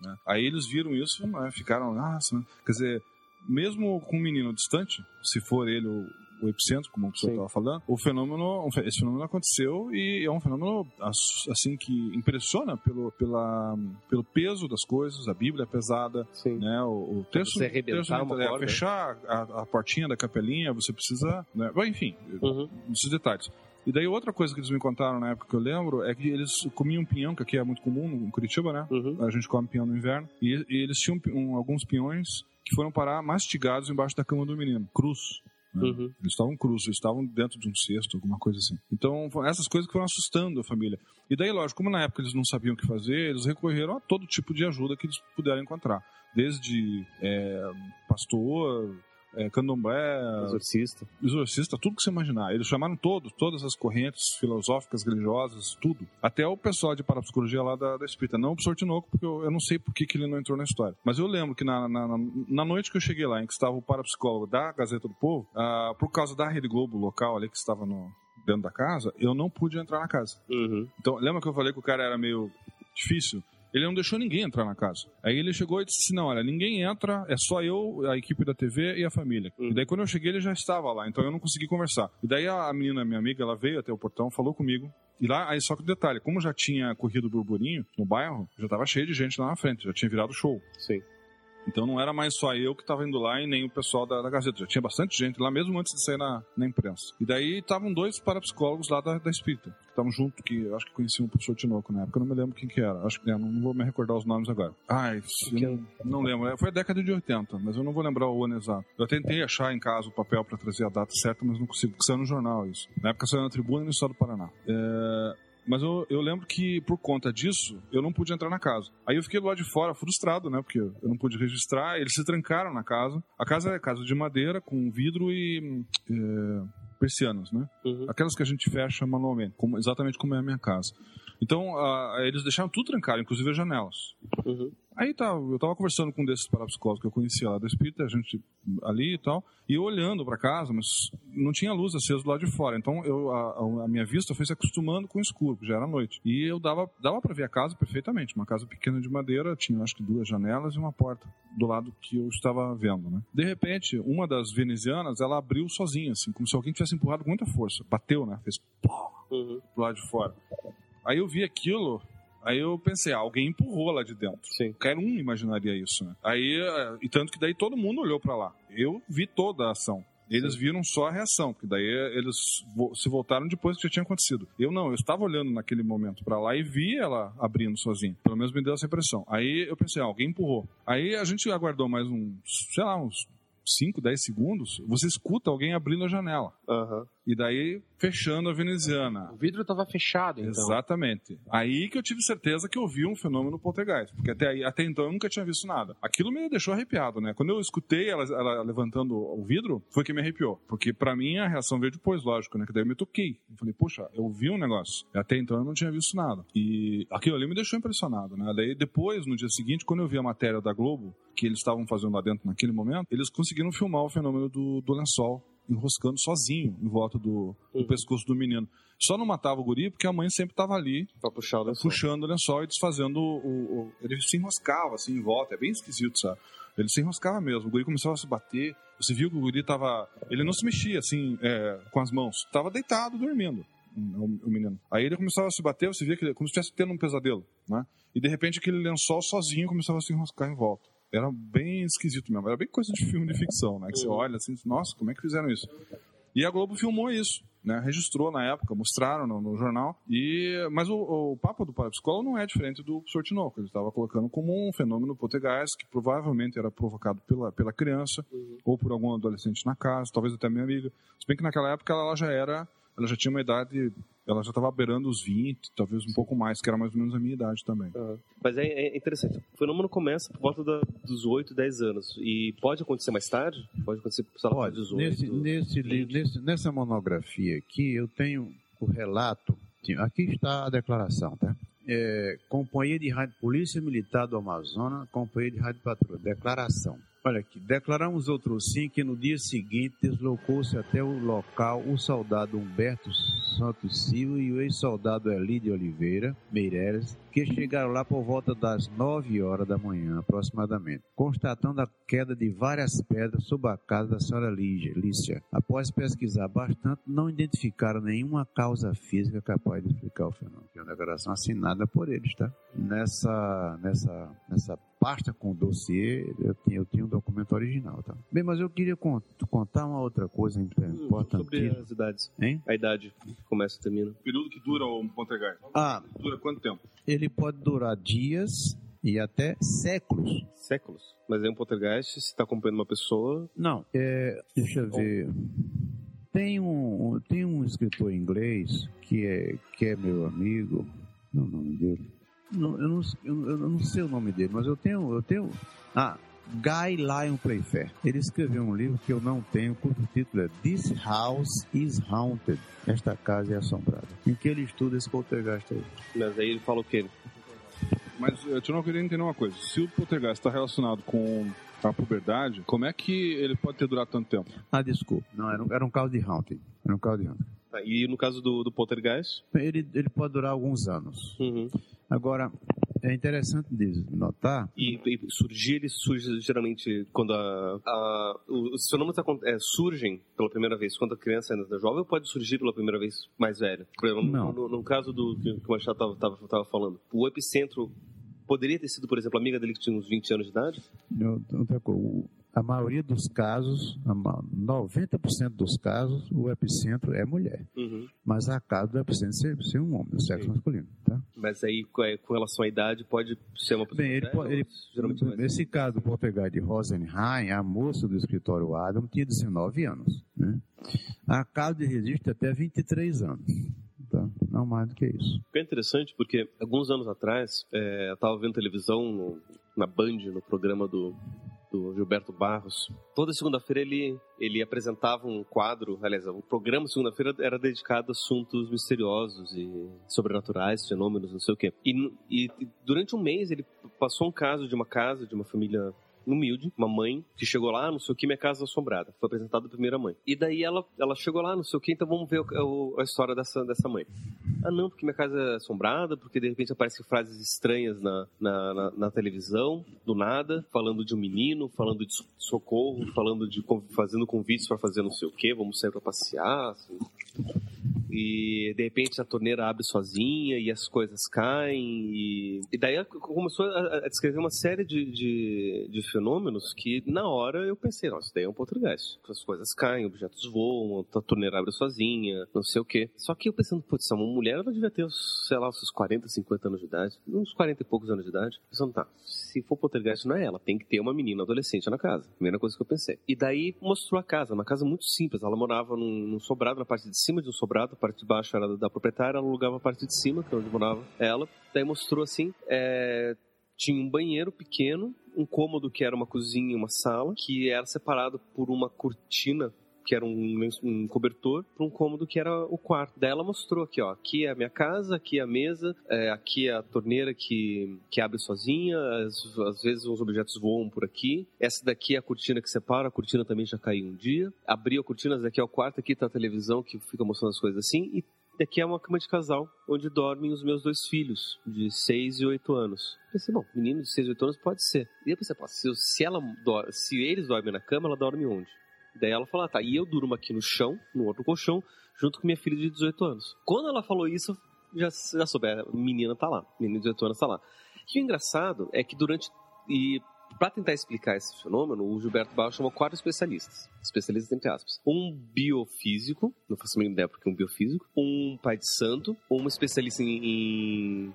né? Aí eles viram isso, né, ficaram, nossa, quer dizer, mesmo com um menino distante, se for ele o, o epicentro, como o senhor estava falando, o fenômeno, esse fenômeno aconteceu e é um fenômeno ass- assim que impressiona pelo, pela, pelo peso das coisas, a Bíblia é pesada, né? O, o texto, você texto uma é, corda. fechar a, a portinha da capelinha, você precisa, né? Enfim, esses detalhes. E daí outra coisa que eles me contaram na época que eu lembro é que eles comiam pinhão, que aqui é muito comum em Curitiba, né? A gente come pinhão no inverno. E, e eles tinham um- alguns pinhões que foram parar mastigados embaixo da cama do menino. Cruz. Né? Eles estavam cruz, eles estavam dentro de um cesto, alguma coisa assim. Então, foram essas coisas que foram assustando a família. E daí, lógico, como na época eles não sabiam o que fazer, eles recorreram a todo tipo de ajuda que eles puderam encontrar. Desde é, pastor, é, candomblé, Exorcista. exorcista, tudo que você imaginar. Eles chamaram todos, todas as correntes filosóficas, religiosas, tudo. Até o pessoal de parapsicologia lá da, da Espírita. Não o professor Tinoco, porque eu, eu não sei por que, que ele não entrou na história. Mas eu lembro que na, na, na- noite que eu cheguei lá, em que estava o parapsicólogo da Gazeta do Povo, ah, por causa da Rede Globo local ali que estava no, dentro da casa, eu não pude entrar na casa. Então, lembra que eu falei que o cara era meio difícil? Ele não deixou ninguém entrar na casa. Aí ele chegou e disse assim: Não, olha, ninguém entra, é só eu, a equipe da TV e a família. E daí, quando eu cheguei, ele já estava lá, então eu não consegui conversar. E daí, a menina, minha amiga, ela veio até o portão, falou comigo. E lá, aí só que o detalhe: como já tinha corrido o burburinho no bairro, já estava cheio de gente lá na frente, já tinha virado show. Sim. Então não era mais só eu que estava indo lá e nem o pessoal da, da Gazeta. Já tinha bastante gente lá, mesmo antes de sair na, na imprensa. E daí estavam dois parapsicólogos lá da, da Espírita, que estavam junto, que eu acho que conheciam o professor Tinoco na época, eu não me lembro quem que era. Acho que é, não, não vou me recordar os nomes agora. Ai, eu não, não lembro. É, Foi a década de 80, mas eu não vou lembrar o ano exato. Eu tentei achar em casa o papel para trazer a data certa, mas não consigo, porque saiu no jornal isso. Na época saiu na Tribuna e no Estado do Paraná. É, mas eu, eu lembro que, por conta disso, eu não pude entrar na casa. Aí eu fiquei do lado de fora, frustrado, né? Porque eu não pude registrar. Eles se trancaram na casa. A casa é casa de madeira, com vidro e é, persianas, né? Aquelas que a gente fecha manualmente, como- exatamente como é a minha casa. Então, ah, eles deixaram tudo trancado, inclusive as janelas. Aí tá, eu tava conversando com um desses parapsicólogos que eu conhecia lá do Espírita, a gente ali e tal, e eu olhando pra casa, mas não tinha luz acesa do lado de fora. Então eu, a, a minha vista foi se acostumando com o escuro, já era noite. E eu dava, dava para ver a casa perfeitamente. Uma casa pequena de madeira, tinha acho que duas janelas e uma porta do lado que eu estava vendo, né? De repente, uma das venezianas, ela abriu sozinha, assim, como se alguém tivesse empurrado com muita força. Bateu, né? Fez pó pro lado de fora. Aí eu vi aquilo, aí eu pensei, ah, alguém empurrou lá de dentro. Sim. Qualquer um imaginaria isso, né? Aí, eh, e tanto que daí todo mundo olhou pra lá. Eu vi toda a ação. Eles viram só a reação, porque daí eles se voltaram depois que já tinha acontecido. Eu não, eu estava olhando naquele momento pra lá e vi ela abrindo sozinha. Pelo menos me deu essa impressão. Aí eu pensei, ah, alguém empurrou. Aí a gente aguardou mais uns, sei lá, uns 5, 10 segundos. Você escuta alguém abrindo a janela. E daí fechando a veneziana. O vidro estava fechado, então. Exatamente. Aí que eu tive certeza que eu vi um fenômeno poltergeist. Porque até, aí, até então eu nunca tinha visto nada. Aquilo me deixou arrepiado, né? Quando eu escutei ela, ela levantando o vidro, foi que me arrepiou. Porque pra mim a reação veio depois, lógico, né? Que daí eu me toquei. Eu falei, poxa, eu vi um negócio. E até então eu não tinha visto nada. E aquilo ali me deixou impressionado, né? Daí depois, no dia seguinte, quando eu vi a matéria da Globo, que eles estavam fazendo lá dentro naquele momento, eles conseguiram filmar o fenômeno do, do lençol enroscando sozinho em volta do, do pescoço do menino. Só não matava o guri porque a mãe sempre estava ali pra puxar o lençol. puxando o lençol e desfazendo o, o- Ele se enroscava assim em volta, é bem esquisito, sabe? Ele se enroscava mesmo, o guri começava a se bater. Você viu que o guri tava. Ele não se mexia assim é, com as mãos, tava deitado, dormindo. O, o menino. Aí ele começava a se bater, você via que ele, como se estivesse tendo um pesadelo, né? E de repente aquele lençol sozinho começava a se enroscar em volta. Era bem esquisito mesmo, era bem coisa de filme de ficção, né? Que você olha assim, nossa, como é que fizeram isso? E a Globo filmou isso, né? Registrou na época, mostraram no, no jornal. E mas o, o papo do parapsicólogo não é diferente do Sortinoco. Ele estava colocando como um fenômeno poltergeist que provavelmente era provocado pela, pela criança ou por algum adolescente na casa, talvez até minha amiga. Se bem que naquela época ela já era, ela já tinha uma idade, ela já estava beirando os 20, talvez um pouco mais, que era mais ou menos a minha idade também. Mas é, é interessante. O fenômeno começa por volta da- dos 8, 10 anos. E pode acontecer mais tarde? Pode acontecer, sei lá, por 18. Nesse, nesse, nesse- nessa monografia aqui, eu tenho o relato. Aqui está a declaração, tá? É, Companhia de Rádio Polícia Militar do Amazonas, Companhia de Rádio Patrulha. Declaração. Olha aqui, declaramos outro sim que no dia seguinte deslocou-se até o local o soldado Humberto Santos Silva e o ex-soldado Elide Oliveira Meireles, que chegaram lá por volta das 9 horas da manhã, aproximadamente, constatando a queda de várias pedras sob a casa da senhora Lígia, Lícia. Após pesquisar bastante, não identificaram nenhuma causa física capaz de explicar o fenômeno. É uma declaração assinada por eles, tá? Nessa, nessa, nessa pasta com o dossiê, eu tinha, eu tinha um documento original, tá? Bem, mas eu queria con- contar uma outra coisa importante. Sobre as idades. Hein? A idade que começa e termina. O período que dura o poltergeist? Ah. Dura quanto tempo? Ele pode durar dias e até séculos. Séculos? Mas é um poltergeist, se está acompanhando uma pessoa... Não, é, deixa eu ver. Tem um, um- tem um escritor inglês que é, que é meu amigo. Não, é o nome dele. Não, eu, não, eu, eu não sei o nome dele, mas eu tenho. Eu tenho ah, Guy Lyon Playfair. Ele escreveu um livro que eu não tenho, cujo título é This House is Haunted. Esta casa é assombrada. Em que ele estuda esse poltergeist aí. Mas aí ele fala o quê? Mas eu não queria entender uma coisa. Se o poltergeist está relacionado com a puberdade, como é que ele pode ter durado tanto tempo? Ah, desculpa. Não, era um, era um caso de haunting. Era um caso de haunting. Tá, e no caso do, do poltergeist? Ele, ele pode durar alguns anos. Agora, é interessante notar. E, e surgir, ele surge geralmente quando a, a- os fenômenos é, surgem pela primeira vez quando a criança ainda é jovem ou pode surgir pela primeira vez mais velha? Exemplo, no- Não. No, no caso do que, que o Machado estava falando, o epicentro poderia ter sido, por exemplo, a amiga dele que tinha uns 20 anos de idade? Outra coisa, a maioria dos casos, a ma- 90% dos casos, o epicentro é mulher. Uhum. Mas há casos do epicentro ser, ser um homem, do sexo masculino. Tá? Mas aí, com é, relação à idade, pode ser uma pessoa Bem, ele, pode- ele, geralmente mais nesse caso do poltergeist de Rosenheim, a moça do escritório Adam tinha 19 anos. Né? A caso de registro até 23 anos. Tá? Não mais do que isso. É interessante porque alguns anos atrás é, eu estava vendo televisão no- na Band, no programa do, do Gilberto Barros. Toda segunda-feira ele, ele apresentava um quadro, aliás, o programa segunda-feira era dedicado a assuntos misteriosos e sobrenaturais, fenômenos, não sei o quê. E, e durante um mês ele passou um caso de uma casa, de uma família humilde, uma mãe que chegou lá, não sei o que, minha casa assombrada. Foi apresentada a primeira mãe. E daí ela, ela chegou lá, não sei o que, então vamos ver o- o- a história dessa, dessa mãe. Ah, não, porque minha casa é assombrada, porque de repente aparecem frases estranhas na, na, na- na televisão, do nada, falando de um menino, falando de socorro, falando de fazendo convites para fazer não sei o que, vamos sair para passear. assim. E de repente a torneira abre sozinha e as coisas caem. E, e daí começou a, a descrever uma série de, de, de fenômenos que na hora eu pensei, nossa, isso daí é um poltergeist. As coisas caem, objetos voam, a torneira abre sozinha, não sei o quê. Só que eu pensando, putz, uma mulher ela devia ter, sei lá, uns 40, 50 anos de idade, uns 40 e poucos anos de idade. Pensando, tá, se for poltergeist não é ela, tem que ter uma menina adolescente na casa. Primeira coisa que eu pensei. E daí mostrou a casa, uma casa muito simples. Ela morava num, num sobrado, na parte de cima de um sobrado, parte de baixo era da, proprietária, ela alugava a parte de cima, que é onde morava ela. Daí mostrou assim, é, tinha um banheiro pequeno, um cômodo que era uma cozinha e uma sala, que era separado por uma cortina que era um, um cobertor, para um cômodo que era o quarto. Daí ela mostrou aqui, ó, aqui é a minha casa, aqui é a mesa, é, aqui é a torneira que, que abre sozinha, às, às vezes uns objetos voam por aqui. Essa daqui é a cortina que separa, a cortina também já caiu um dia. Abriu a cortina, essa daqui é o quarto, aqui tá a televisão que fica mostrando as coisas assim, e daqui é uma cama de casal, onde dormem os meus dois filhos, de 6 e 8 anos. Pensei, bom, menino de 6 e 8 anos pode ser. E eu pensei, se, se, ela, se eles dormem na cama, ela dorme onde? Daí ela falou, ah, tá, e eu durmo aqui no chão, no outro colchão, junto com minha filha de 18 anos. Quando ela falou isso, já, já soube, a menina tá lá, menina de 18 anos tá lá. E o engraçado é que durante. E para tentar explicar esse fenômeno, o Gilberto Barros chamou quatro especialistas. Especialistas entre aspas. Um biofísico, não faço a mínima ideia porque um biofísico. Um pai de santo. Um especialista em, em,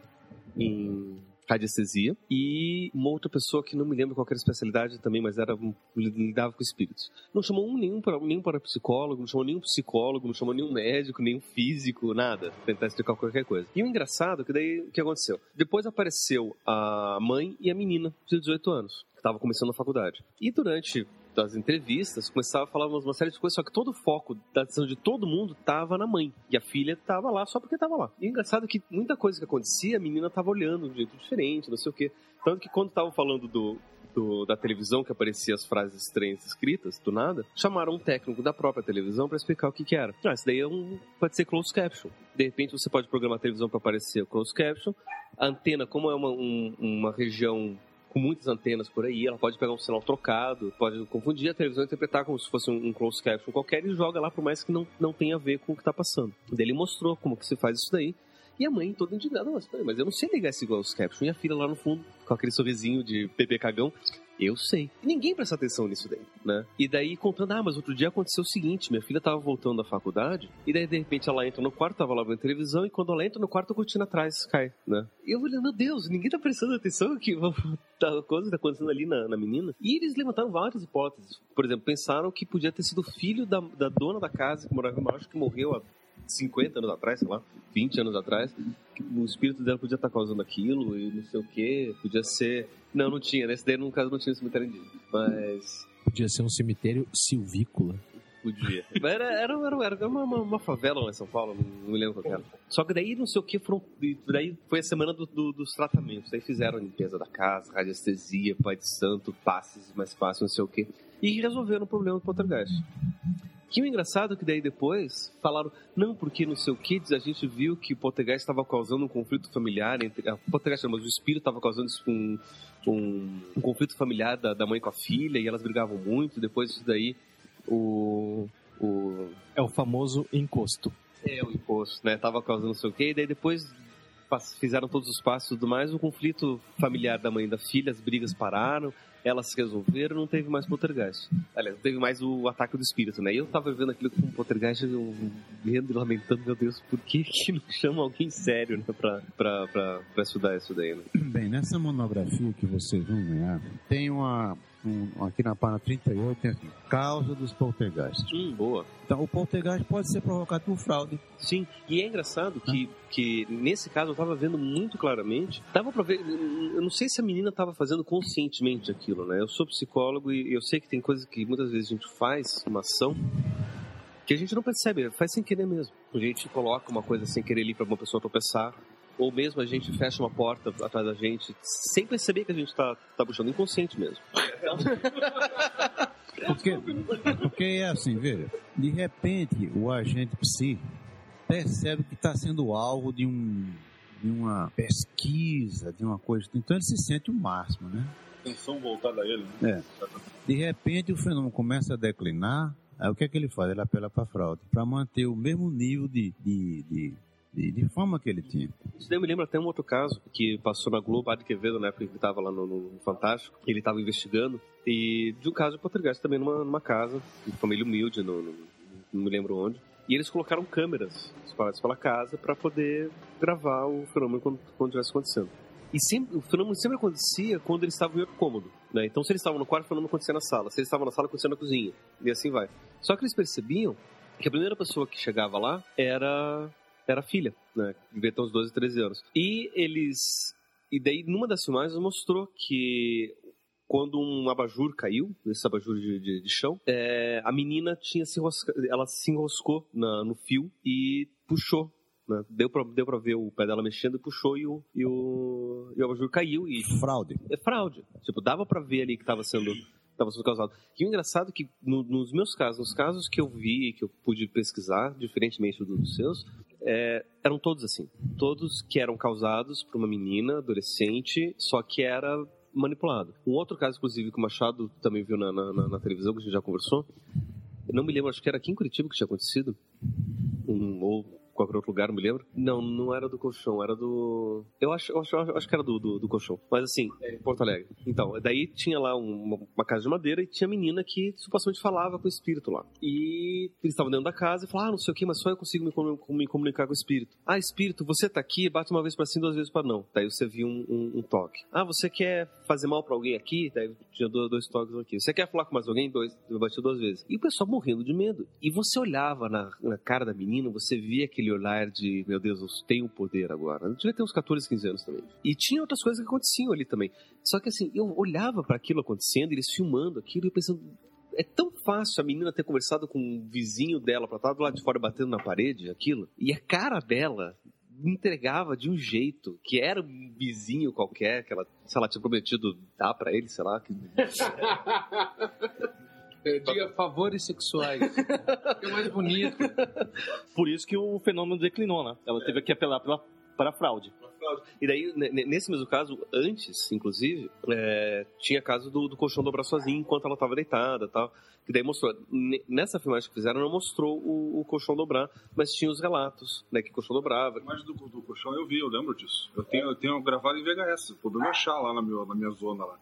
em radiestesia. E uma outra pessoa que não me lembro qual era a especialidade também, mas era lidava com espíritos. Não chamou um, nenhum, nenhum parapsicólogo, não chamou nenhum psicólogo, não chamou nenhum médico, nenhum físico, nada. Tentar explicar qualquer coisa. E o engraçado é que daí o que aconteceu? Depois apareceu a mãe e a menina de 18 anos, que estava começando a faculdade. E durante das entrevistas, começava a falar uma série de coisas, só que todo o foco da atenção de todo mundo tava na mãe. E a filha tava lá só porque tava lá. E o engraçado é que muita coisa que acontecia, a menina tava olhando de um jeito diferente, não sei o quê. Tanto que quando estavam falando do, do- da televisão que aparecia as frases estranhas escritas, do nada, chamaram um técnico da própria televisão para explicar o que que era. Ah, isso daí é um, pode ser closed caption. De repente você pode programar a televisão para aparecer o closed caption. A antena, como é uma, um- uma região com muitas antenas por aí, ela pode pegar um sinal trocado, pode confundir a televisão e interpretar como se fosse um, um closed caption qualquer e joga lá por mais que não, não tenha a ver com o que tá passando. Daí ele mostrou como que se faz isso daí. E a mãe toda indignada, mas, mas eu não sei ligar esse closed caption. E a filha lá no fundo, com aquele sorrisinho de bebê cagão, eu sei. E ninguém presta atenção nisso daí, né? E daí contando, ah, mas outro dia aconteceu o seguinte, minha filha tava voltando da faculdade, e daí de repente ela entra no quarto, tava lá vendo televisão, e quando ela entra no quarto, a cortina atrás cai, né? E eu falei, meu Deus, ninguém tá prestando atenção que a coisa tá acontecendo ali na, na menina. E eles levantaram várias hipóteses. Por exemplo, pensaram que podia ter sido filho da, da dona da casa que morava embaixo, que morreu há 50 anos atrás, sei lá, 20 anos atrás, o espírito dela podia estar causando aquilo e não sei o que, podia ser. Não, não tinha, nesse daí no caso não tinha cemitério indígena. Mas. Podia ser um cemitério silvícola. Podia. Mas Era, era, era, era uma, uma, uma favela lá em São Paulo, não me lembro qual era. Só que daí não sei o que foram. Daí foi a semana do- do- dos tratamentos. Daí fizeram a limpeza da casa, radiestesia, pai de santo, passes mais fácil, não sei o que. E resolveram o problema do poltergeist. Que o engraçado é que daí depois falaram, não, porque não sei o que, a gente viu que o poltergeist estava causando um conflito familiar entre. A poltergeist, não, mas o espírito estava causando um, um, um conflito familiar da, da mãe com a filha e elas brigavam muito. Depois disso daí, o. o É o famoso encosto. é, o imposto, né? Tava causando não sei o quê, e daí depois fizeram todos os passos e tudo mais, o conflito familiar da mãe e da filha, as brigas pararam, elas se resolveram, não teve mais poltergeist. Aliás, não teve mais o ataque do espírito, né? E eu tava vendo aquilo com poltergeist, eu vendo e lamentando, meu Deus, por que que não chama alguém sério, né, pra, pra, pra, pra estudar isso daí, né? Bem, nessa monografia que vocês vão ganhar, tem uma. Um- aqui na página 38 tem assim, causa dos poltergeists. Hum, boa. Então, o poltergeist pode ser provocado por fraude. Sim, e é engraçado que, que nesse caso eu tava vendo muito claramente. Dava pra ver. Eu não sei se a menina tava fazendo conscientemente aquilo, né? Eu sou psicólogo e eu sei que tem coisas que muitas vezes a gente faz, uma ação, que a gente não percebe, faz sem querer mesmo. A gente coloca uma coisa sem querer ali pra uma pessoa tropeçar. Ou mesmo a gente fecha uma porta atrás da gente, sem perceber que a gente tá, tá puxando inconsciente mesmo. Porque, porque é assim, veja, de repente o agente psi percebe que está sendo alvo de, um, de uma pesquisa, de uma coisa. Então ele se sente o máximo, né? Atenção voltada a ele. né? É. De repente o fenômeno começa a declinar, aí o que é que ele faz? Ele apela para fraude, para manter o mesmo nível de, de, de, de, de que ele tinha. Isso daí me lembra até um outro caso que passou na Globo, Padre Quevedo, na época que ele estava lá no, no Fantástico. Ele estava investigando e de um caso de poltergeist também numa, numa casa, de família humilde, no, no- não me lembro onde. E eles colocaram câmeras espalhadas pela casa para poder gravar o fenômeno quando, quando estivesse acontecendo. E sempre, o fenômeno sempre acontecia quando eles estavam em outro cômodo. Né? Então, se eles estavam no quarto, o fenômeno acontecia na sala. Se eles estavam na sala, acontecia na cozinha. E assim vai. Só que eles percebiam que a primeira pessoa que chegava lá era, era filha, né? Devia ter uns 12, 13 anos. E eles. E daí, numa das filmagens, mostrou que quando um abajur caiu, esse abajur de, de, de chão, é, a menina tinha se enroscado, ela se enroscou na- no fio e puxou. né? Deu, pra, deu pra ver o pé dela mexendo e puxou e o, e o, e o abajur caiu. E, Fraude. é fraude. Tipo, dava pra ver ali que tava sendo, tava sendo causado. E o engraçado é que no- nos meus casos, nos casos que eu vi, que eu pude pesquisar, diferentemente do- dos seus, é, eram todos assim. Todos que eram causados por uma menina, adolescente, só que era manipulado. Um outro caso, inclusive, que o Machado também viu na, na- na- televisão, que a gente já conversou, não me lembro, acho que era aqui em Curitiba que tinha acontecido, um, ou qualquer outro lugar, não me lembro. Não, não era do colchão, era do. Eu acho, eu acho, eu acho que era do, do, do colchão. Mas assim, é, em Porto Alegre. Então, daí tinha lá um- uma, uma casa de madeira e tinha menina que supostamente falava com o espírito lá. E eles estavam dentro da casa e falaram, ah, não sei o que, mas só eu consigo me, me comunicar com o espírito. Ah, espírito, você tá aqui, bate uma vez pra sim, duas vezes pra não. Daí você viu um, um- um toque. Ah, você quer fazer mal pra alguém aqui? Daí tinha dois, dois toques aqui. Você quer falar com mais alguém? Dois. Eu bati duas vezes. E o pessoal morrendo de medo. E você olhava na, na cara da menina, você via aquele olhar de, meu Deus, eu tenho poder agora. Eu devia ter uns 14, 15 anos também. E tinha outras coisas que aconteciam ali também. Só que assim, eu olhava para aquilo acontecendo, eles filmando aquilo e pensando, é tão fácil a menina ter conversado com um vizinho dela pra estar do lado de fora batendo na parede, aquilo. E a cara dela entregava de um jeito que era um vizinho qualquer que ela, sei lá, tinha prometido dar pra ele, sei lá. Que... Eu diga favores sexuais. que é mais bonito. Por isso que o fenômeno declinou, né? Ela teve que apelar pela, para a E daí, ne- ne- nesse mesmo caso, antes, inclusive, é, tinha caso do, do colchão dobrar sozinho enquanto ela estava deitada tal. Que daí mostrou. ne- Nessa filmagem que fizeram, não mostrou o, o colchão dobrar, mas tinha os relatos, né? Que o colchão dobrava. A imagem do, do colchão eu vi, eu lembro disso. Eu tenho, eu tenho gravado em VHS. O problema é achar lá na, meu, na minha zona lá.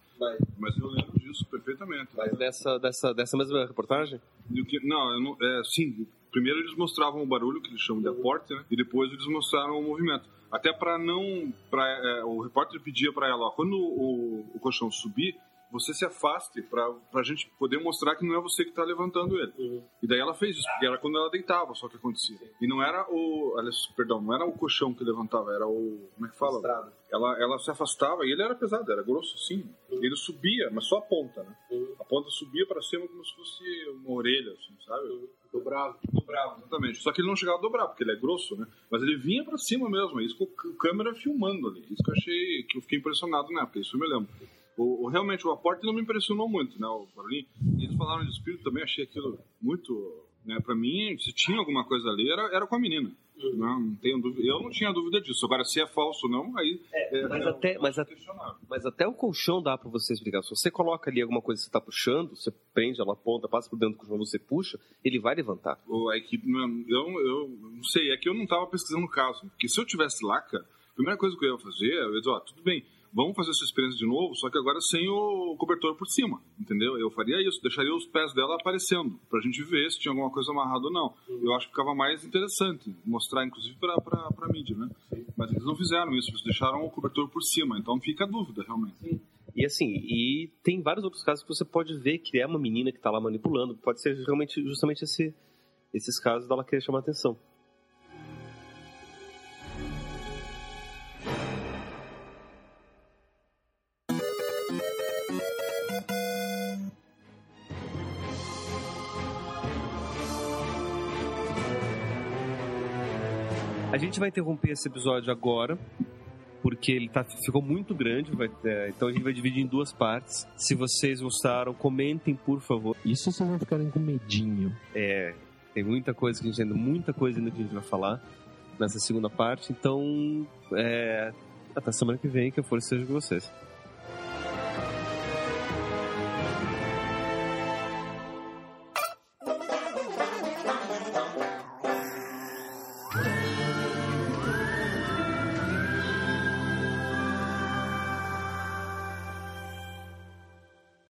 Mas eu lembro disso perfeitamente. Mas dessa, dessa, dessa mesma reportagem? Que- não, não, é, sim. Primeiro eles mostravam o barulho, que eles chamam de aporte, né? E depois eles mostraram o movimento. Até para não. Pra, é, o repórter pedia para ela, ó, quando o, o colchão subir, você se afaste pra, pra gente poder mostrar que não é você que tá levantando ele. E daí ela fez isso, porque era quando ela deitava só que acontecia. E não era o. Aliás, perdão, não era o colchão que levantava, era o. Como é que fala? Ela, ela se afastava e ele era pesado, era grosso sim. Ele subia, mas só a ponta, né? A ponta subia para cima como se fosse uma orelha, assim, sabe? Dobrava. Dobrava, exatamente. Só que ele não chegava a dobrar, porque ele é grosso, né? Mas ele vinha para cima mesmo, é isso com a câmera filmando ali. Isso que eu achei, que eu fiquei impressionado na época, isso eu me lembro. O, o- realmente, o aporte não me impressionou muito, né? O barulhinho. E eles falaram de espírito também, achei aquilo muito. Né, pra mim, se tinha alguma coisa ali, era, era com a menina. Não, não tenho dúvida. Eu não tinha dúvida disso. Agora, se é falso ou não, aí. É, Mas até, mas, a- mas até o colchão dá pra você explicar. Se você coloca ali alguma coisa que você tá puxando, você prende, ela aponta, passa por dentro do colchão, você puxa, ele vai levantar. Equipe. não, Eu, eu não sei, é que eu não tava pesquisando o caso. Porque se eu tivesse lá, cara, a primeira coisa que eu ia fazer, eu ia dizer, ó, tudo bem, vamos fazer essa experiência de novo, só que agora sem o cobertor por cima, entendeu? Eu faria isso, deixaria os pés dela aparecendo, pra gente ver se tinha alguma coisa amarrada ou não. Eu acho que ficava mais interessante mostrar, inclusive, pra, pra, pra mídia, né? Mas eles não fizeram isso, eles deixaram o cobertor por cima, então fica a dúvida, realmente. E assim, e tem vários outros casos que você pode ver que é uma menina que tá lá manipulando. Pode ser realmente, justamente esse, esses casos dela querer chamar atenção. Gente vai interromper esse episódio agora, porque ele tá, ficou muito grande, vai- é, então a gente vai dividir em duas partes. Se vocês gostaram, comentem, por favor. Isso vocês vão ficarem com medinho. É, tem muita coisa que a gente ainda, muita coisa ainda que a gente vai falar nessa segunda parte, então é, até semana que vem, que a força seja com vocês.